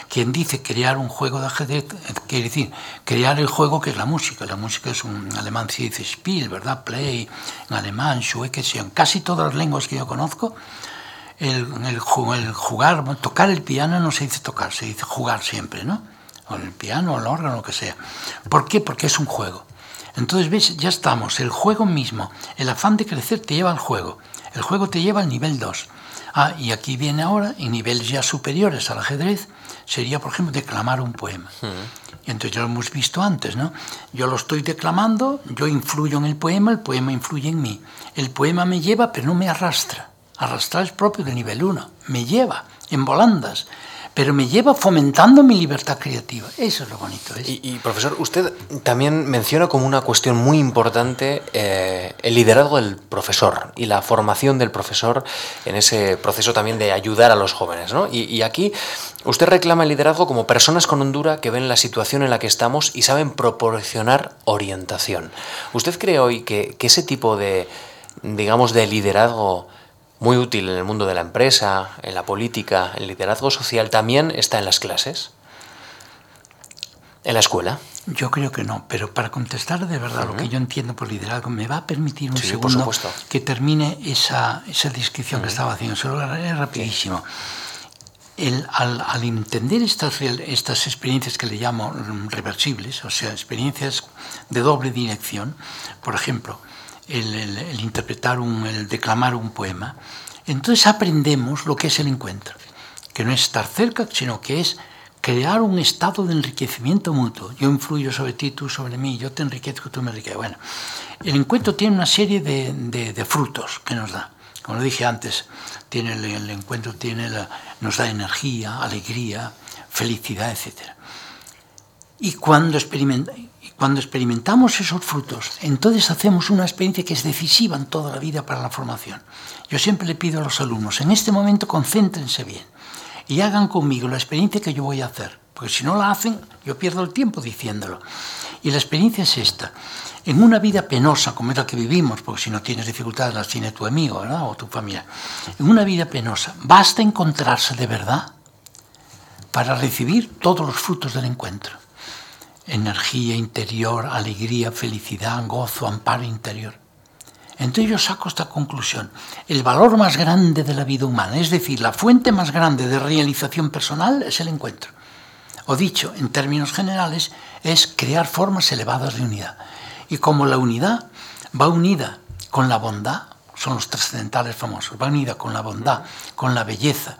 Quien dice crear un juego de ajedrez, quiere decir crear el juego que es la música. La música es un alemán, se dice Spiel, ¿verdad? Play, en alemán, Schuhe, en casi todas las lenguas que yo conozco el, el, jugar, tocar el piano no se dice tocar, se dice jugar siempre, ¿no? O el piano, o el órgano, lo que sea. ¿Por qué? Porque es un juego. Entonces, ¿ves? Ya estamos. El juego mismo, el afán de crecer te lleva al juego. El juego te lleva al nivel 2. Ah, y aquí viene ahora, en niveles ya superiores al ajedrez, sería, por ejemplo, declamar un poema. Y entonces ya lo hemos visto antes, ¿no? Yo lo estoy declamando, yo influyo en el poema, el poema influye en mí. El poema me lleva, pero no me arrastra. Arrastrar es propio de nivel 1, me lleva en volandas, pero me lleva fomentando mi libertad creativa. Eso es lo bonito. Y, profesor, usted también menciona como una cuestión muy importante eh, el liderazgo del profesor y la formación del profesor en ese proceso también de ayudar a los jóvenes. ¿no? Y, aquí usted reclama el liderazgo como personas con hondura que ven la situación en la que estamos y saben proporcionar orientación. ¿Usted cree hoy que, que ese tipo de, digamos, de liderazgo muy útil en el mundo de la empresa, en la política, el liderazgo social, también está en las clases, en la escuela. Yo creo que no, pero para contestar de verdad lo que yo entiendo por liderazgo, me va a permitir un segundo que termine esa, esa descripción que estaba haciendo. Solo es rapidísimo. El, al, al, entender estas, estas experiencias que le llamo reversibles, o sea, experiencias de doble dirección, por ejemplo, el, interpretar, un, el declamar un poema, entonces aprendemos lo que es el encuentro, que no es estar cerca, sino que es crear un estado de enriquecimiento mutuo. Yo influyo sobre ti, tú sobre mí, yo te enriquezco, tú me enriqueces. Bueno, el encuentro tiene una serie de, de, frutos que nos da. Como dije antes, tiene el, encuentro tiene nos da energía, alegría, felicidad, etc. Y cuando experimentamos cuando experimentamos esos frutos, entonces hacemos una experiencia que es decisiva en toda la vida para la formación. Yo siempre le pido a los alumnos, en este momento concéntrense bien y hagan conmigo la experiencia que yo voy a hacer, porque si no la hacen, yo pierdo el tiempo diciéndolo. Y la experiencia es esta. En una vida penosa como es la que vivimos, porque si no tienes dificultades las tiene tu amigo o tu familia, en una vida penosa, basta encontrarse de verdad para recibir todos los frutos del encuentro energía interior, alegría, felicidad, gozo, amparo interior. Entonces yo saco esta conclusión. El valor más grande de la vida humana, es decir, la fuente más grande de realización personal es el encuentro. O dicho en términos generales, es crear formas elevadas de unidad. Y como la unidad va unida con la bondad, son los trascendentales famosos, va unida con la bondad, con la belleza,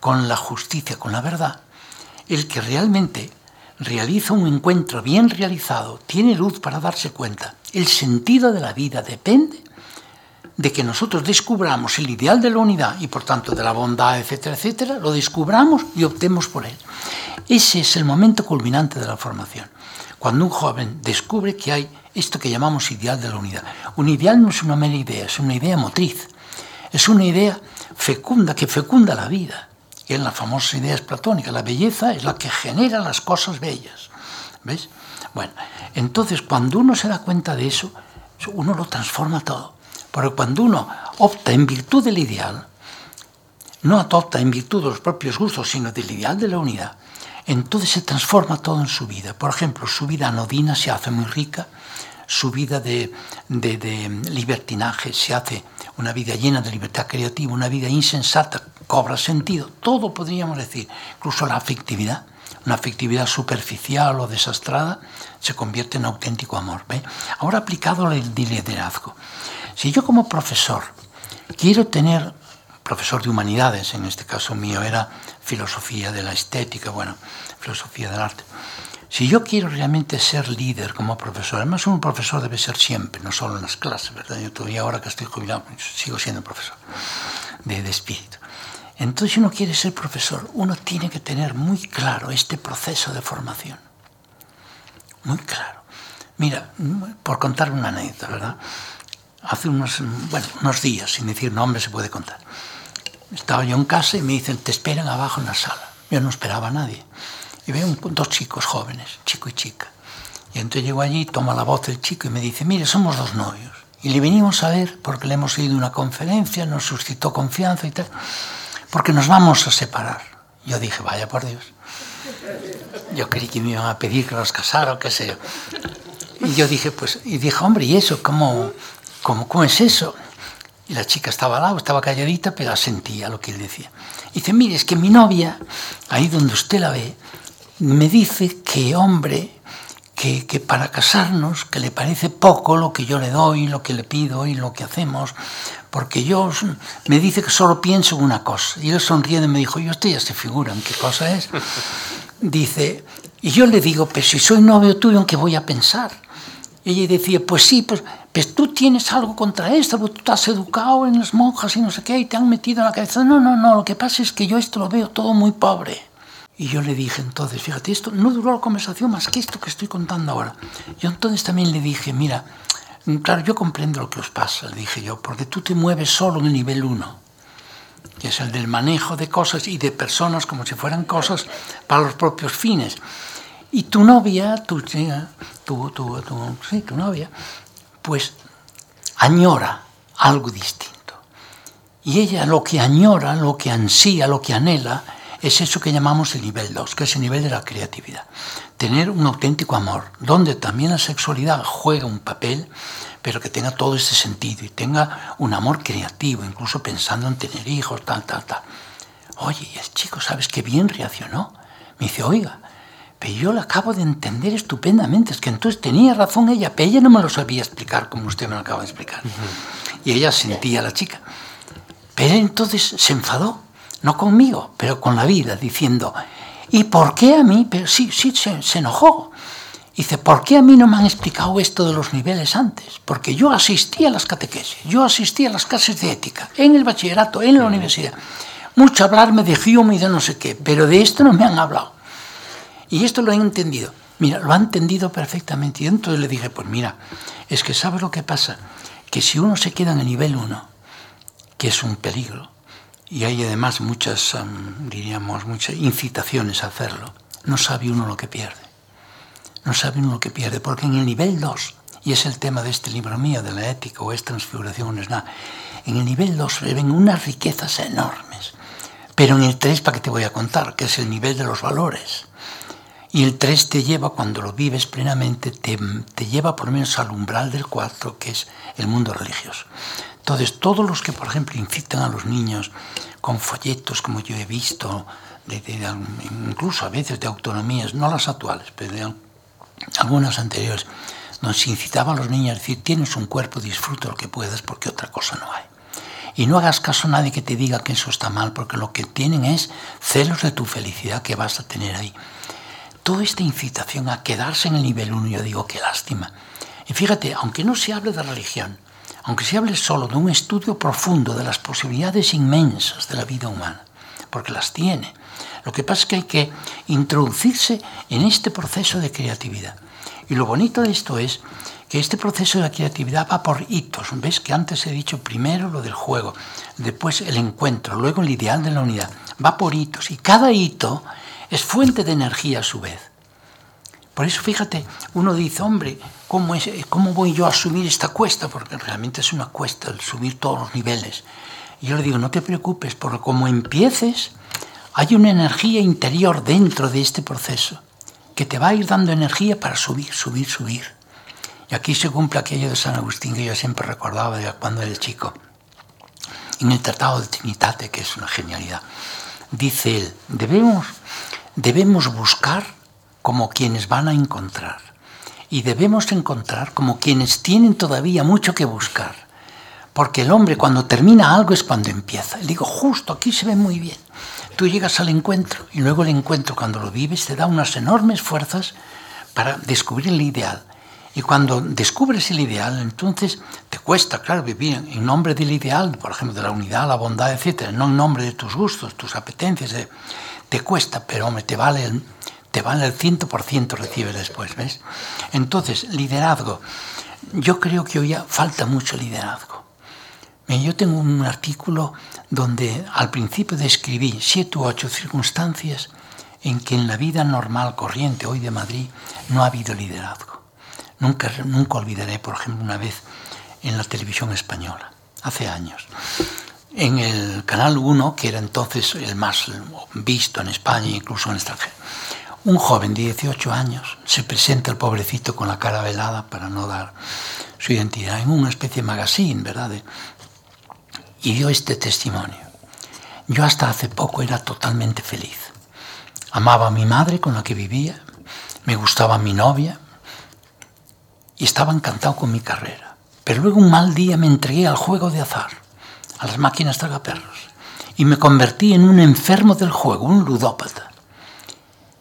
con la justicia, con la verdad, el que realmente realiza un encuentro bien realizado, tiene luz para darse cuenta. El sentido de la vida depende de que nosotros descubramos el ideal de la unidad y por tanto de la bondad, etcétera, etcétera, lo descubramos y optemos por él. Ese es el momento culminante de la formación. Cuando un joven descubre que hay esto que llamamos ideal de la unidad. Un ideal no es una mera idea, es una idea motriz. Es una idea fecunda que fecunda la vida que en la famosa idea es platónica, la belleza es la que genera las cosas bellas. ¿Ves? Bueno, entonces cuando uno se da cuenta de eso, uno lo transforma todo. Porque cuando uno opta en virtud del ideal, no opta en virtud de los propios gustos, sino del ideal de la unidad, entonces se transforma todo en su vida. Por ejemplo, su vida anodina se hace muy rica, su vida de, libertinaje se hace una vida llena de libertad creativa, una vida insensata, cobra sentido. Todo podríamos decir, incluso la afectividad, una afectividad superficial o desastrada, se convierte en auténtico amor. ¿ve? Ahora aplicado al liderazgo. Si yo como profesor quiero tener, profesor de humanidades, en este caso mío era filosofía de la estética, bueno, filosofía del arte, si yo quiero realmente ser líder como profesor, además un profesor debe ser siempre, no solo en las clases, ¿verdad? Yo todavía ahora que estoy jubilado sigo siendo profesor de, de espíritu. Entonces, si uno quiere ser profesor, uno tiene que tener muy claro este proceso de formación. Muy claro. Mira, por contar una anécdota, ¿verdad? Hace unos, bueno, unos días, sin decir nombre, se puede contar. estaba yo en casa y me dicen, te esperan abajo en la sala. Yo no esperaba a nadie. Y veo dos chicos jóvenes, chico y chica. Y entonces llego allí, toma la voz el chico y me dice, mire, somos dos novios. Y le venimos a ver porque le hemos ido una conferencia, nos suscitó confianza y tal, porque nos vamos a separar. Yo dije, vaya por Dios. Yo creí que me iban a pedir que los casara o qué sé yo. Y yo dije, pues, y dije, hombre, ¿y eso? ¿Cómo, cómo, cómo es eso? Y la chica estaba al lado, estaba calladita, pero sentía lo que él decía. Y dice, mire, es que mi novia, ahí donde usted la ve, me dice que, hombre, que, que, para casarnos, que le parece poco lo que yo le doy, lo que le pido y lo que hacemos, porque yo me dice que solo pienso en una cosa. Y él sonriendo me dijo, yo usted ya se figura en qué cosa es. Dice, y yo le digo, pues si soy novio tuyo, ¿en qué voy a pensar? Y ella decía, pues sí, pues, pues tú tienes algo contra esto, porque tú estás educado en las monjas y no sé qué, y te han metido en la cabeza. No, no, no, lo que pasa es que yo esto lo veo todo muy pobre. Y yo le dije entonces, fíjate, esto no duró la conversación más que esto que estoy contando ahora. Yo entonces también le dije, mira, claro, yo comprendo lo que os pasa, le dije yo, porque tú te mueves solo en el nivel 1, que es el del manejo de cosas y de personas como si fueran cosas para los propios fines. Y tu novia, tu, tu, tu, tu, sí, tu novia, pues añora algo distinto. Y ella lo que añora, lo que ansía, lo que anhela, es eso que llamamos el nivel 2, que es el nivel de la creatividad. Tener un auténtico amor, donde también la sexualidad juega un papel, pero que tenga todo ese sentido y tenga un amor creativo, incluso pensando en tener hijos, tal, tal, tal. Oye, y el chico, ¿sabes qué bien reaccionó? Me dice, oiga, pero yo lo acabo de entender estupendamente, es que entonces tenía razón ella, pero ella no me lo sabía explicar como usted me lo acaba de explicar. Uh -huh. Y ella sentía a la chica. Pero entonces se enfadó no conmigo, pero con la vida, diciendo, ¿y por qué a mí? Pero sí, sí, se, se enojó. Dice, ¿por qué a mí no me han explicado esto de los niveles antes? Porque yo asistí a las catequesis, yo asistí a las clases de ética, en el bachillerato, en la universidad. Mucho hablarme de Hume y de no sé qué, pero de esto no me han hablado. Y esto lo he entendido. Mira, lo ha entendido perfectamente. Y entonces le dije, pues mira, es que ¿sabes lo que pasa? Que si uno se queda en el nivel 1, que es un peligro, y hay además muchas, diríamos, muchas incitaciones a hacerlo, no sabe uno lo que pierde. No sabe uno lo que pierde, porque en el nivel 2, y es el tema de este libro mío, de la ética o es transfiguración es nada, en el nivel 2 se ven unas riquezas enormes. Pero en el 3, ¿para qué te voy a contar? Que es el nivel de los valores. Y el 3 te lleva, cuando lo vives plenamente, te, te lleva por lo menos al umbral del 4, que es el mundo religioso. Entonces, todos los que, por ejemplo, incitan a los niños con folletos, como yo he visto, de, de, incluso a veces de autonomías, no las actuales, pero de algunas anteriores, donde se incitaba a los niños a decir, tienes un cuerpo, disfruta lo que puedas, porque otra cosa no hay. Y no hagas caso a nadie que te diga que eso está mal, porque lo que tienen es celos de tu felicidad que vas a tener ahí. Toda esta incitación a quedarse en el nivel 1, yo digo, qué lástima. Y fíjate, aunque no se hable de religión, aunque se hable solo de un estudio profundo de las posibilidades inmensas de la vida humana, porque las tiene, lo que pasa es que hay que introducirse en este proceso de creatividad. Y lo bonito de esto es que este proceso de creatividad va por hitos. ¿Ves que antes he dicho primero lo del juego, después el encuentro, luego el ideal de la unidad? Va por hitos y cada hito es fuente de energía a su vez. Por eso, fíjate, uno dice, hombre, ¿cómo, es, ¿cómo voy yo a subir esta cuesta? Porque realmente es una cuesta el subir todos los niveles. Y yo le digo, no te preocupes, porque como empieces, hay una energía interior dentro de este proceso que te va a ir dando energía para subir, subir, subir. Y aquí se cumple aquello de San Agustín que yo siempre recordaba de cuando era chico. En el Tratado de Trinitate, que es una genialidad, dice él, debemos, debemos buscar como quienes van a encontrar. Y debemos encontrar como quienes tienen todavía mucho que buscar. Porque el hombre cuando termina algo es cuando empieza. Le digo, justo aquí se ve muy bien. Tú llegas al encuentro y luego el encuentro cuando lo vives te da unas enormes fuerzas para descubrir el ideal. Y cuando descubres el ideal, entonces te cuesta, claro, vivir en nombre del ideal, por ejemplo, de la unidad, la bondad, etc., no en nombre de tus gustos, tus apetencias. Te cuesta, pero hombre, te vale te vale el 100% recibes después, ¿ves? Entonces, liderazgo. Yo creo que hoy falta mucho liderazgo. Yo tengo un artículo donde al principio describí siete u ocho circunstancias en que en la vida normal, corriente hoy de Madrid, no ha habido liderazgo. Nunca, nunca olvidaré, por ejemplo, una vez en la televisión española, hace años, en el Canal 1, que era entonces el más visto en España incluso en el extranjero. Un joven de 18 años se presenta el pobrecito con la cara velada para no dar su identidad en una especie de magazine, ¿verdad? y dio este testimonio. Yo hasta hace poco era totalmente feliz. Amaba a mi madre con la que vivía, me gustaba mi novia y estaba encantado con mi carrera. Pero luego un mal día me entregué al juego de azar, a las máquinas tragaperros, y me convertí en un enfermo del juego, un ludópata.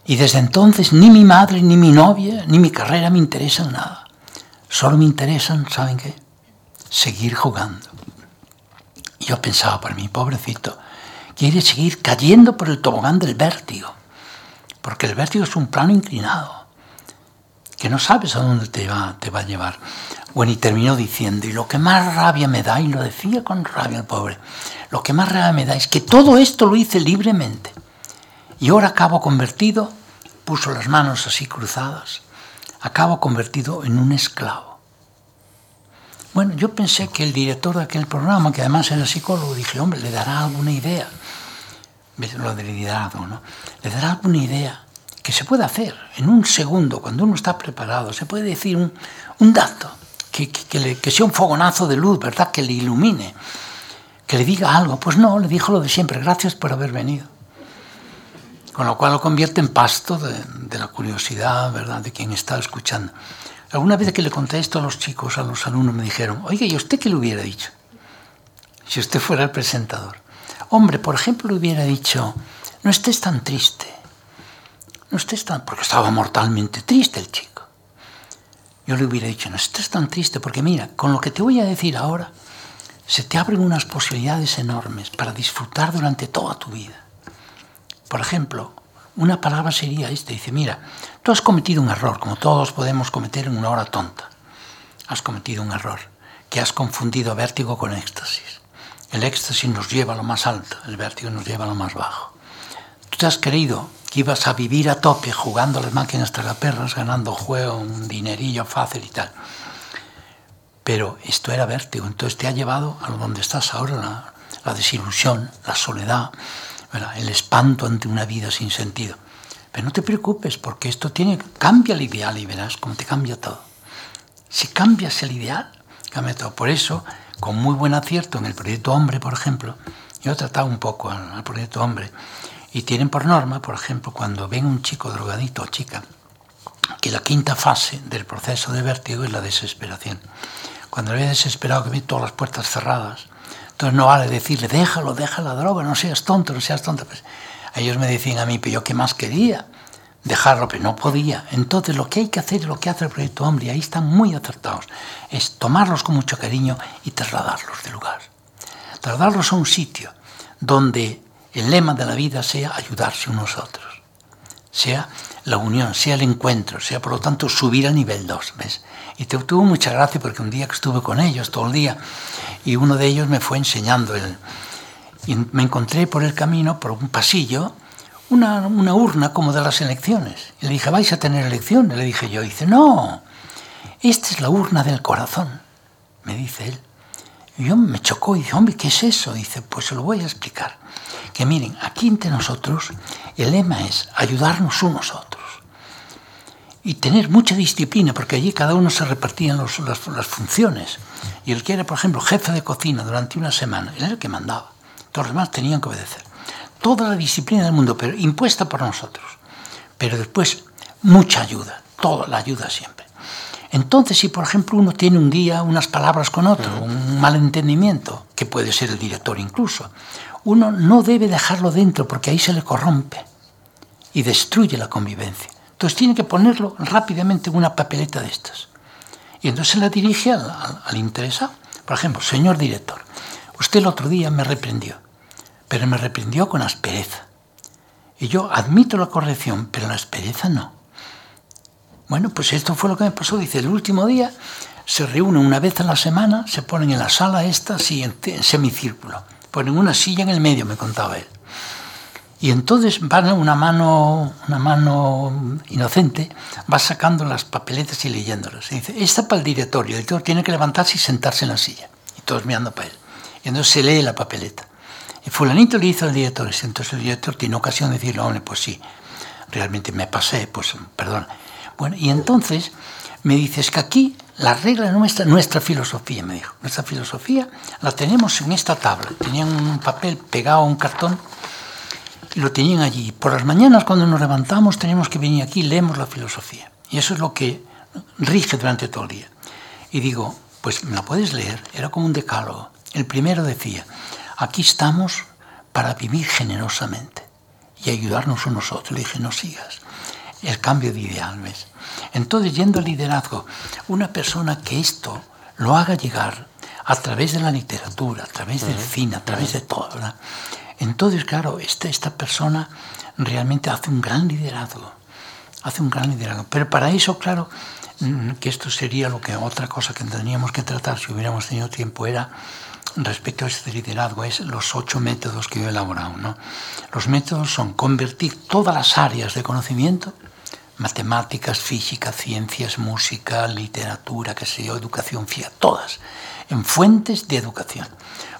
Y desde entonces ni mi madre, ni mi novia, ni mi carrera me interesan nada. Solo me interesan, ¿saben qué? Seguir jugando. Y yo pensaba para mí, pobrecito, quiere seguir cayendo por el tobogán del vértigo, porque el vértigo es un plano inclinado, que no sabes a dónde te va, te va a llevar. Bueno, y terminó diciendo, y lo que más rabia me da, y lo decía con rabia el pobre, lo que más rabia me da es que todo esto lo hice libremente. Y ahora acabo convertido, puso las manos así cruzadas, acabo convertido en un esclavo. Bueno, yo pensé que el director de aquel programa, que además era psicólogo, dije, hombre, le dará alguna idea, lo del liderazgo, ¿no? Le dará alguna idea que se puede hacer en un segundo, cuando uno está preparado, se puede decir un, dato, que, que, que sea un fogonazo de luz, ¿verdad? Que le ilumine, que le diga algo. Pues no, le dijo lo de siempre, gracias por haber venido. Con lo cual lo convierte en pasto de, la curiosidad, ¿verdad? De quien está escuchando. Alguna vez que le conté esto a los chicos, a los alumnos, me dijeron, oiga, ¿y usted qué le hubiera dicho? Si usted fuera el presentador. Hombre, por ejemplo, le hubiera dicho, no estés tan triste. No estés tan... porque estaba mortalmente triste el chico. Yo le hubiera dicho, no estés tan triste, porque mira, con lo que te voy a decir ahora, se te abren unas posibilidades enormes para disfrutar durante toda tu vida. Por ejemplo, una palabra sería esta. Dice, mira, tú has cometido un error, como todos podemos cometer en una hora tonta. Has cometido un error, que has confundido vértigo con éxtasis. El éxtasis nos lleva a lo más alto, el vértigo nos lleva a lo más bajo. Tú te has creído que ibas a vivir a tope jugando las máquinas tragaperras, ganando juego, un dinerillo fácil y tal. Pero esto era vértigo, entonces te ha llevado a donde estás ahora, la desilusión, la soledad, el espanto ante una vida sin sentido. Pero no te preocupes, porque esto tiene, cambia el ideal y verás cómo te cambia todo. Si cambias el ideal, cambia todo. Por eso, con muy buen acierto en el proyecto Hombre, por ejemplo, yo he tratado un poco al, proyecto Hombre, y tienen por norma, por ejemplo, cuando ven un chico drogadito o chica, que la quinta fase del proceso de vértigo es la desesperación. Cuando le ve desesperado que ve todas las puertas cerradas, entonces no vale decirle, déjalo, deja la droga, no seas tonto, no seas tonto. Pues ellos me decían a mí, pero yo qué más quería dejarlo, pero no podía. Entonces lo que hay que hacer, lo que hace el proyecto Hombre, y ahí están muy acertados, es tomarlos con mucho cariño y trasladarlos de lugar. Trasladarlos a un sitio donde el lema de la vida sea ayudarse unos a otros, sea la unión, sea el encuentro, sea por lo tanto subir al nivel 2, ¿ves? Y te, tuvo mucha gracia porque un día que estuve con ellos todo el día y uno de ellos me fue enseñando el, y me encontré por el camino, por un pasillo, una, una, urna como de las elecciones. Y le dije, ¿vais a tener elecciones? Le dije yo, dice, no, esta es la urna del corazón, me dice él. Y yo me chocó y dije, hombre, ¿qué es eso? dice, pues se lo voy a explicar. Que miren, aquí entre nosotros el lema es ayudarnos unos a otros y tener mucha disciplina, porque allí cada uno se repartían los, las, las, funciones. Y el que era, por ejemplo, jefe de cocina durante una semana, él era el que mandaba. Todos los demás tenían que obedecer. Toda la disciplina del mundo, pero impuesta por nosotros. Pero después, mucha ayuda, toda la ayuda siempre. Entonces, si por ejemplo uno tiene un día unas palabras con otro, un malentendimiento, que puede ser el director incluso, uno no debe dejarlo dentro porque ahí se le corrompe y destruye la convivencia. Entonces tiene que ponerlo rápidamente en una papeleta de estas. Y entonces se la dirige al, interesado. Por ejemplo, señor director, usted el otro día me reprendió, pero me reprendió con aspereza. Y yo admito la corrección, pero la aspereza no. Bueno, pues esto fue lo que me pasó. Dice, el último día se reúnen una vez a la semana, se ponen en la sala esta, así en semicírculo. Ponen una silla en el medio, me contaba él. Y entonces van una mano, una mano inocente, va sacando las papeletas y leyéndolas. Y dice, esta para el director. Y el director tiene que levantarse y sentarse en la silla. Y todos mirando para él. Y entonces se lee la papeleta. Y fulanito le hizo al director. Y entonces el director tiene ocasión de decirle, hombre, pues sí, realmente me pasé, pues perdón. Bueno, y entonces me dices que aquí la regla nuestra, nuestra filosofía, me dijo, nuestra filosofía la tenemos en esta tabla. Tenían un papel pegado a un cartón lo tenían allí. Por las mañanas cuando nos levantamos tenemos que venir aquí y leemos la filosofía. Y eso es lo que rige durante todo el día. Y digo, pues me la puedes leer. Era como un decálogo. El primero decía, aquí estamos para vivir generosamente y ayudarnos unos a otros. Le dije, no sigas. El cambio de ideal, ¿ves? Entonces, yendo al liderazgo, una persona que esto lo haga llegar a través de la literatura, a través del cine, a través de todo, ¿verdad? Entonces, claro, esta, esta persona realmente hace un gran liderazgo, hace un gran liderazgo. Pero para eso, claro, mm, que esto sería lo que otra cosa que teníamos que tratar si hubiéramos tenido tiempo era respecto a este liderazgo es los ocho métodos que yo he elaborado. ¿no? Los métodos son convertir todas las áreas de conocimiento, matemáticas, física, ciencias, música, literatura, qué sé yo, educación, fía, todas, en fuentes de educación.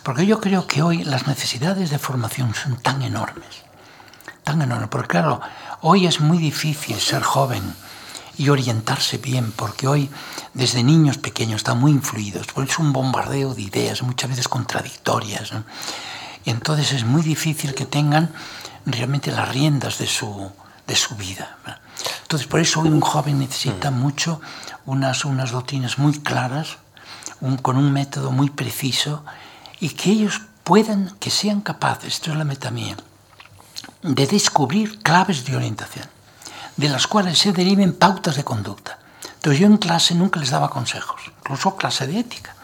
Porque yo creo que hoy las necesidades de formación son tan enormes, tan enormes, porque claro, hoy es muy difícil ser joven y orientarse bien, porque hoy desde niños pequeños están muy influidos, porque es un bombardeo de ideas, muchas veces contradictorias, ¿no? y entonces es muy difícil que tengan realmente las riendas de su, de su vida. Entonces por eso hoy un joven necesita mucho unas, unas doctrinas muy claras, un, con un método muy preciso, y que ellos puedan, que sean capaces, esto es la meta mía, de descubrir claves de orientación de las cuales se deriven pautas de conducta. Entonces yo en clase nunca les daba consejos, incluso clase de ética,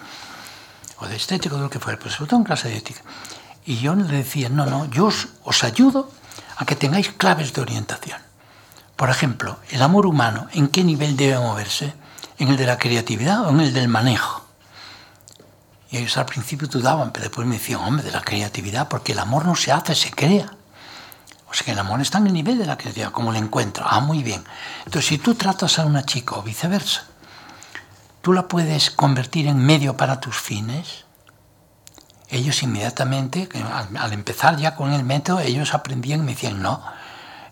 o de estética, o de lo que fuera, pero sobre todo en clase de ética. Y yo le decía, no, no, yo os, os ayudo a que tengáis claves de orientación. Por ejemplo, el amor humano, ¿en qué nivel debe moverse? ¿En el de la creatividad o en el del manejo? Y ellos al principio dudaban, pero después me decían, hombre, de la creatividad, porque el amor no se hace, se crea. O sea que el amor está en el nivel de la creatividad, como le encuentro. Ah, muy bien. Entonces, si tú tratas a una chica o viceversa, tú la puedes convertir en medio para tus fines. Ellos inmediatamente, al empezar ya con el método, ellos aprendían y me decían, no,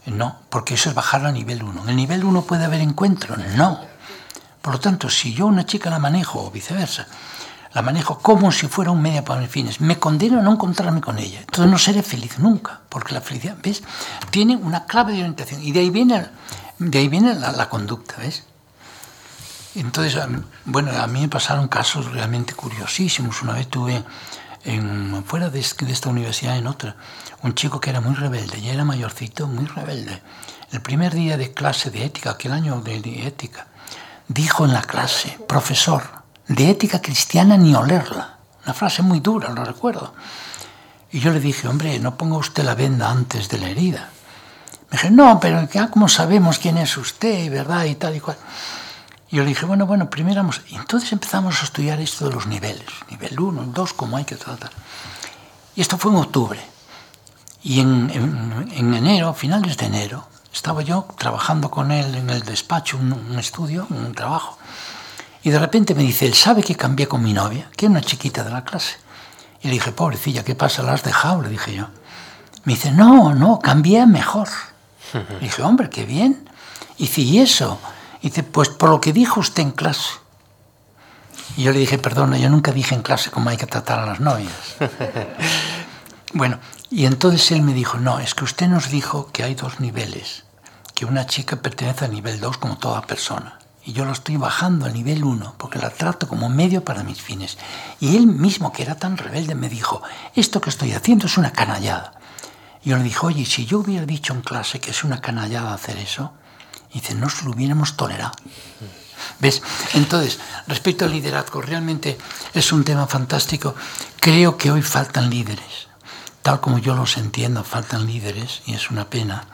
no, porque eso es bajar a nivel 1. En el nivel 1 puede haber encuentro, no. Por lo tanto, si yo una chica la manejo o viceversa, la manejo como si fuera un medio para mis fines. Me condeno a no encontrarme con ella. Entonces no seré feliz nunca, porque la felicidad, ¿ves? Tiene una clave de orientación y de ahí viene, de ahí viene la, conducta, ¿ves? Entonces, bueno, a mí me pasaron casos realmente curiosísimos. Una vez tuve, en, fuera de, esta universidad, en otra, un chico que era muy rebelde, ya era mayorcito, muy rebelde. El primer día de clase de ética, aquel año de ética, dijo en la clase, profesor, de ética cristiana ni olerla. Una frase muy dura, lo recuerdo. Y yo le dije, hombre, no ponga usted la venda antes de la herida. Me dije, no, pero ya como sabemos quién es usted, ¿verdad? Y tal y cual. Y yo le dije, bueno, bueno, primero vamos. Y entonces empezamos a estudiar esto de los niveles. Nivel 1, 2, cómo hay que tratar. Y esto fue en octubre. Y en, en, en enero, finales de enero, estaba yo trabajando con él en el despacho, un, un estudio, un trabajo. Y de repente me dice, él sabe que cambié con mi novia, que era una chiquita de la clase. Y le dije, pobrecilla, ¿qué pasa? ¿La has dejado? Le dije yo. Me dice, no, no, cambié mejor. Le dije, hombre, qué bien. Y dice, ¿y eso? Y dice, pues por lo que dijo usted en clase. Y yo le dije, perdona, yo nunca dije en clase cómo hay que tratar a las novias. bueno, y entonces él me dijo, no, es que usted nos dijo que hay dos niveles, que una chica pertenece al nivel 2 como toda persona y yo lo estoy bajando al nivel 1 porque la trato como medio para mis fines. Y él mismo, que era tan rebelde, me dijo, esto que estoy haciendo es una canallada. Y yo le dije, oye, si yo hubiera dicho en clase que es una canallada hacer eso, y dice, no se lo hubiéramos tolerado. ¿Ves? Entonces, respecto al liderazgo, realmente es un tema fantástico. Creo que hoy faltan líderes. Tal como yo los entiendo, faltan líderes, y es una pena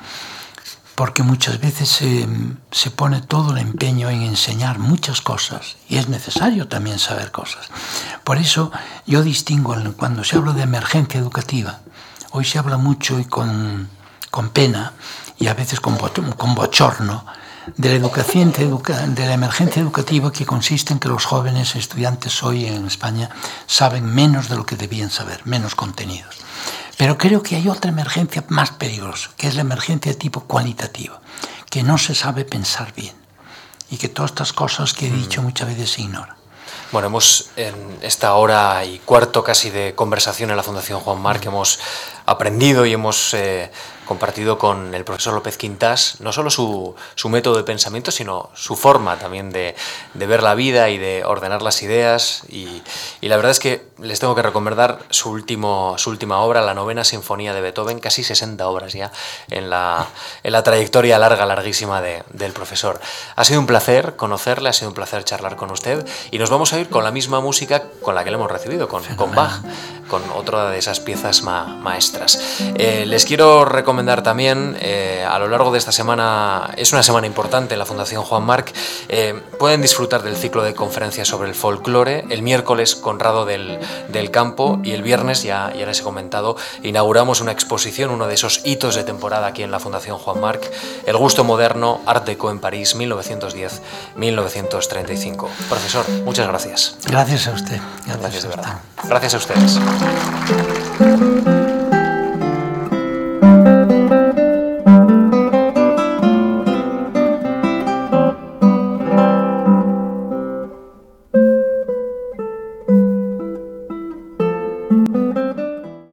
porque muchas veces se, se, pone todo el empeño en enseñar muchas cosas y es necesario también saber cosas. Por eso yo distingo cuando se habla de emergencia educativa, hoy se habla mucho y con, con pena y a veces con, con bochorno de la emergencia educativa que consiste en que los jóvenes estudiantes hoy en España saben menos de lo que debían saber, menos contenidos. Pero creo que hay otra emergencia más peligrosa, que es la emergencia de tipo cualitativo, que no se sabe pensar bien y que todas estas cosas que he dicho mm. muchas veces se ignoran. Bueno, hemos en esta hora y cuarto casi de conversación en la Fundación Juan Marc, hemos aprendido y hemos eh, compartido con el profesor López Quintas no solo su, su método de pensamiento, sino su forma también de, de, ver la vida y de ordenar las ideas. Y, y, la verdad es que les tengo que recomendar su, último, su última obra, la novena sinfonía de Beethoven, casi 60 obras ya en la, en la trayectoria larga, larguísima de, del profesor. Ha sido un placer conocerle, ha sido un placer charlar con usted y nos vamos a ir con la misma música con la que le hemos recibido, con, con Bach, con otra de esas piezas ma, maestras. Eh, les quiero recomendar también, eh, a lo largo de esta semana, es una semana importante en la Fundación Juan Marc, eh, pueden disfrutar del ciclo de conferencias sobre el folclore, el miércoles Conrado del, del Campo y el viernes, ya, ya les he comentado, inauguramos una exposición, uno de esos hitos de temporada aquí en la Fundación Juan Marc, El gusto moderno, Art Deco en París, 1910-1935. Profesor, muchas gracias. Gracias a usted. Gracias, gracias de verdad. Gracias a ustedes.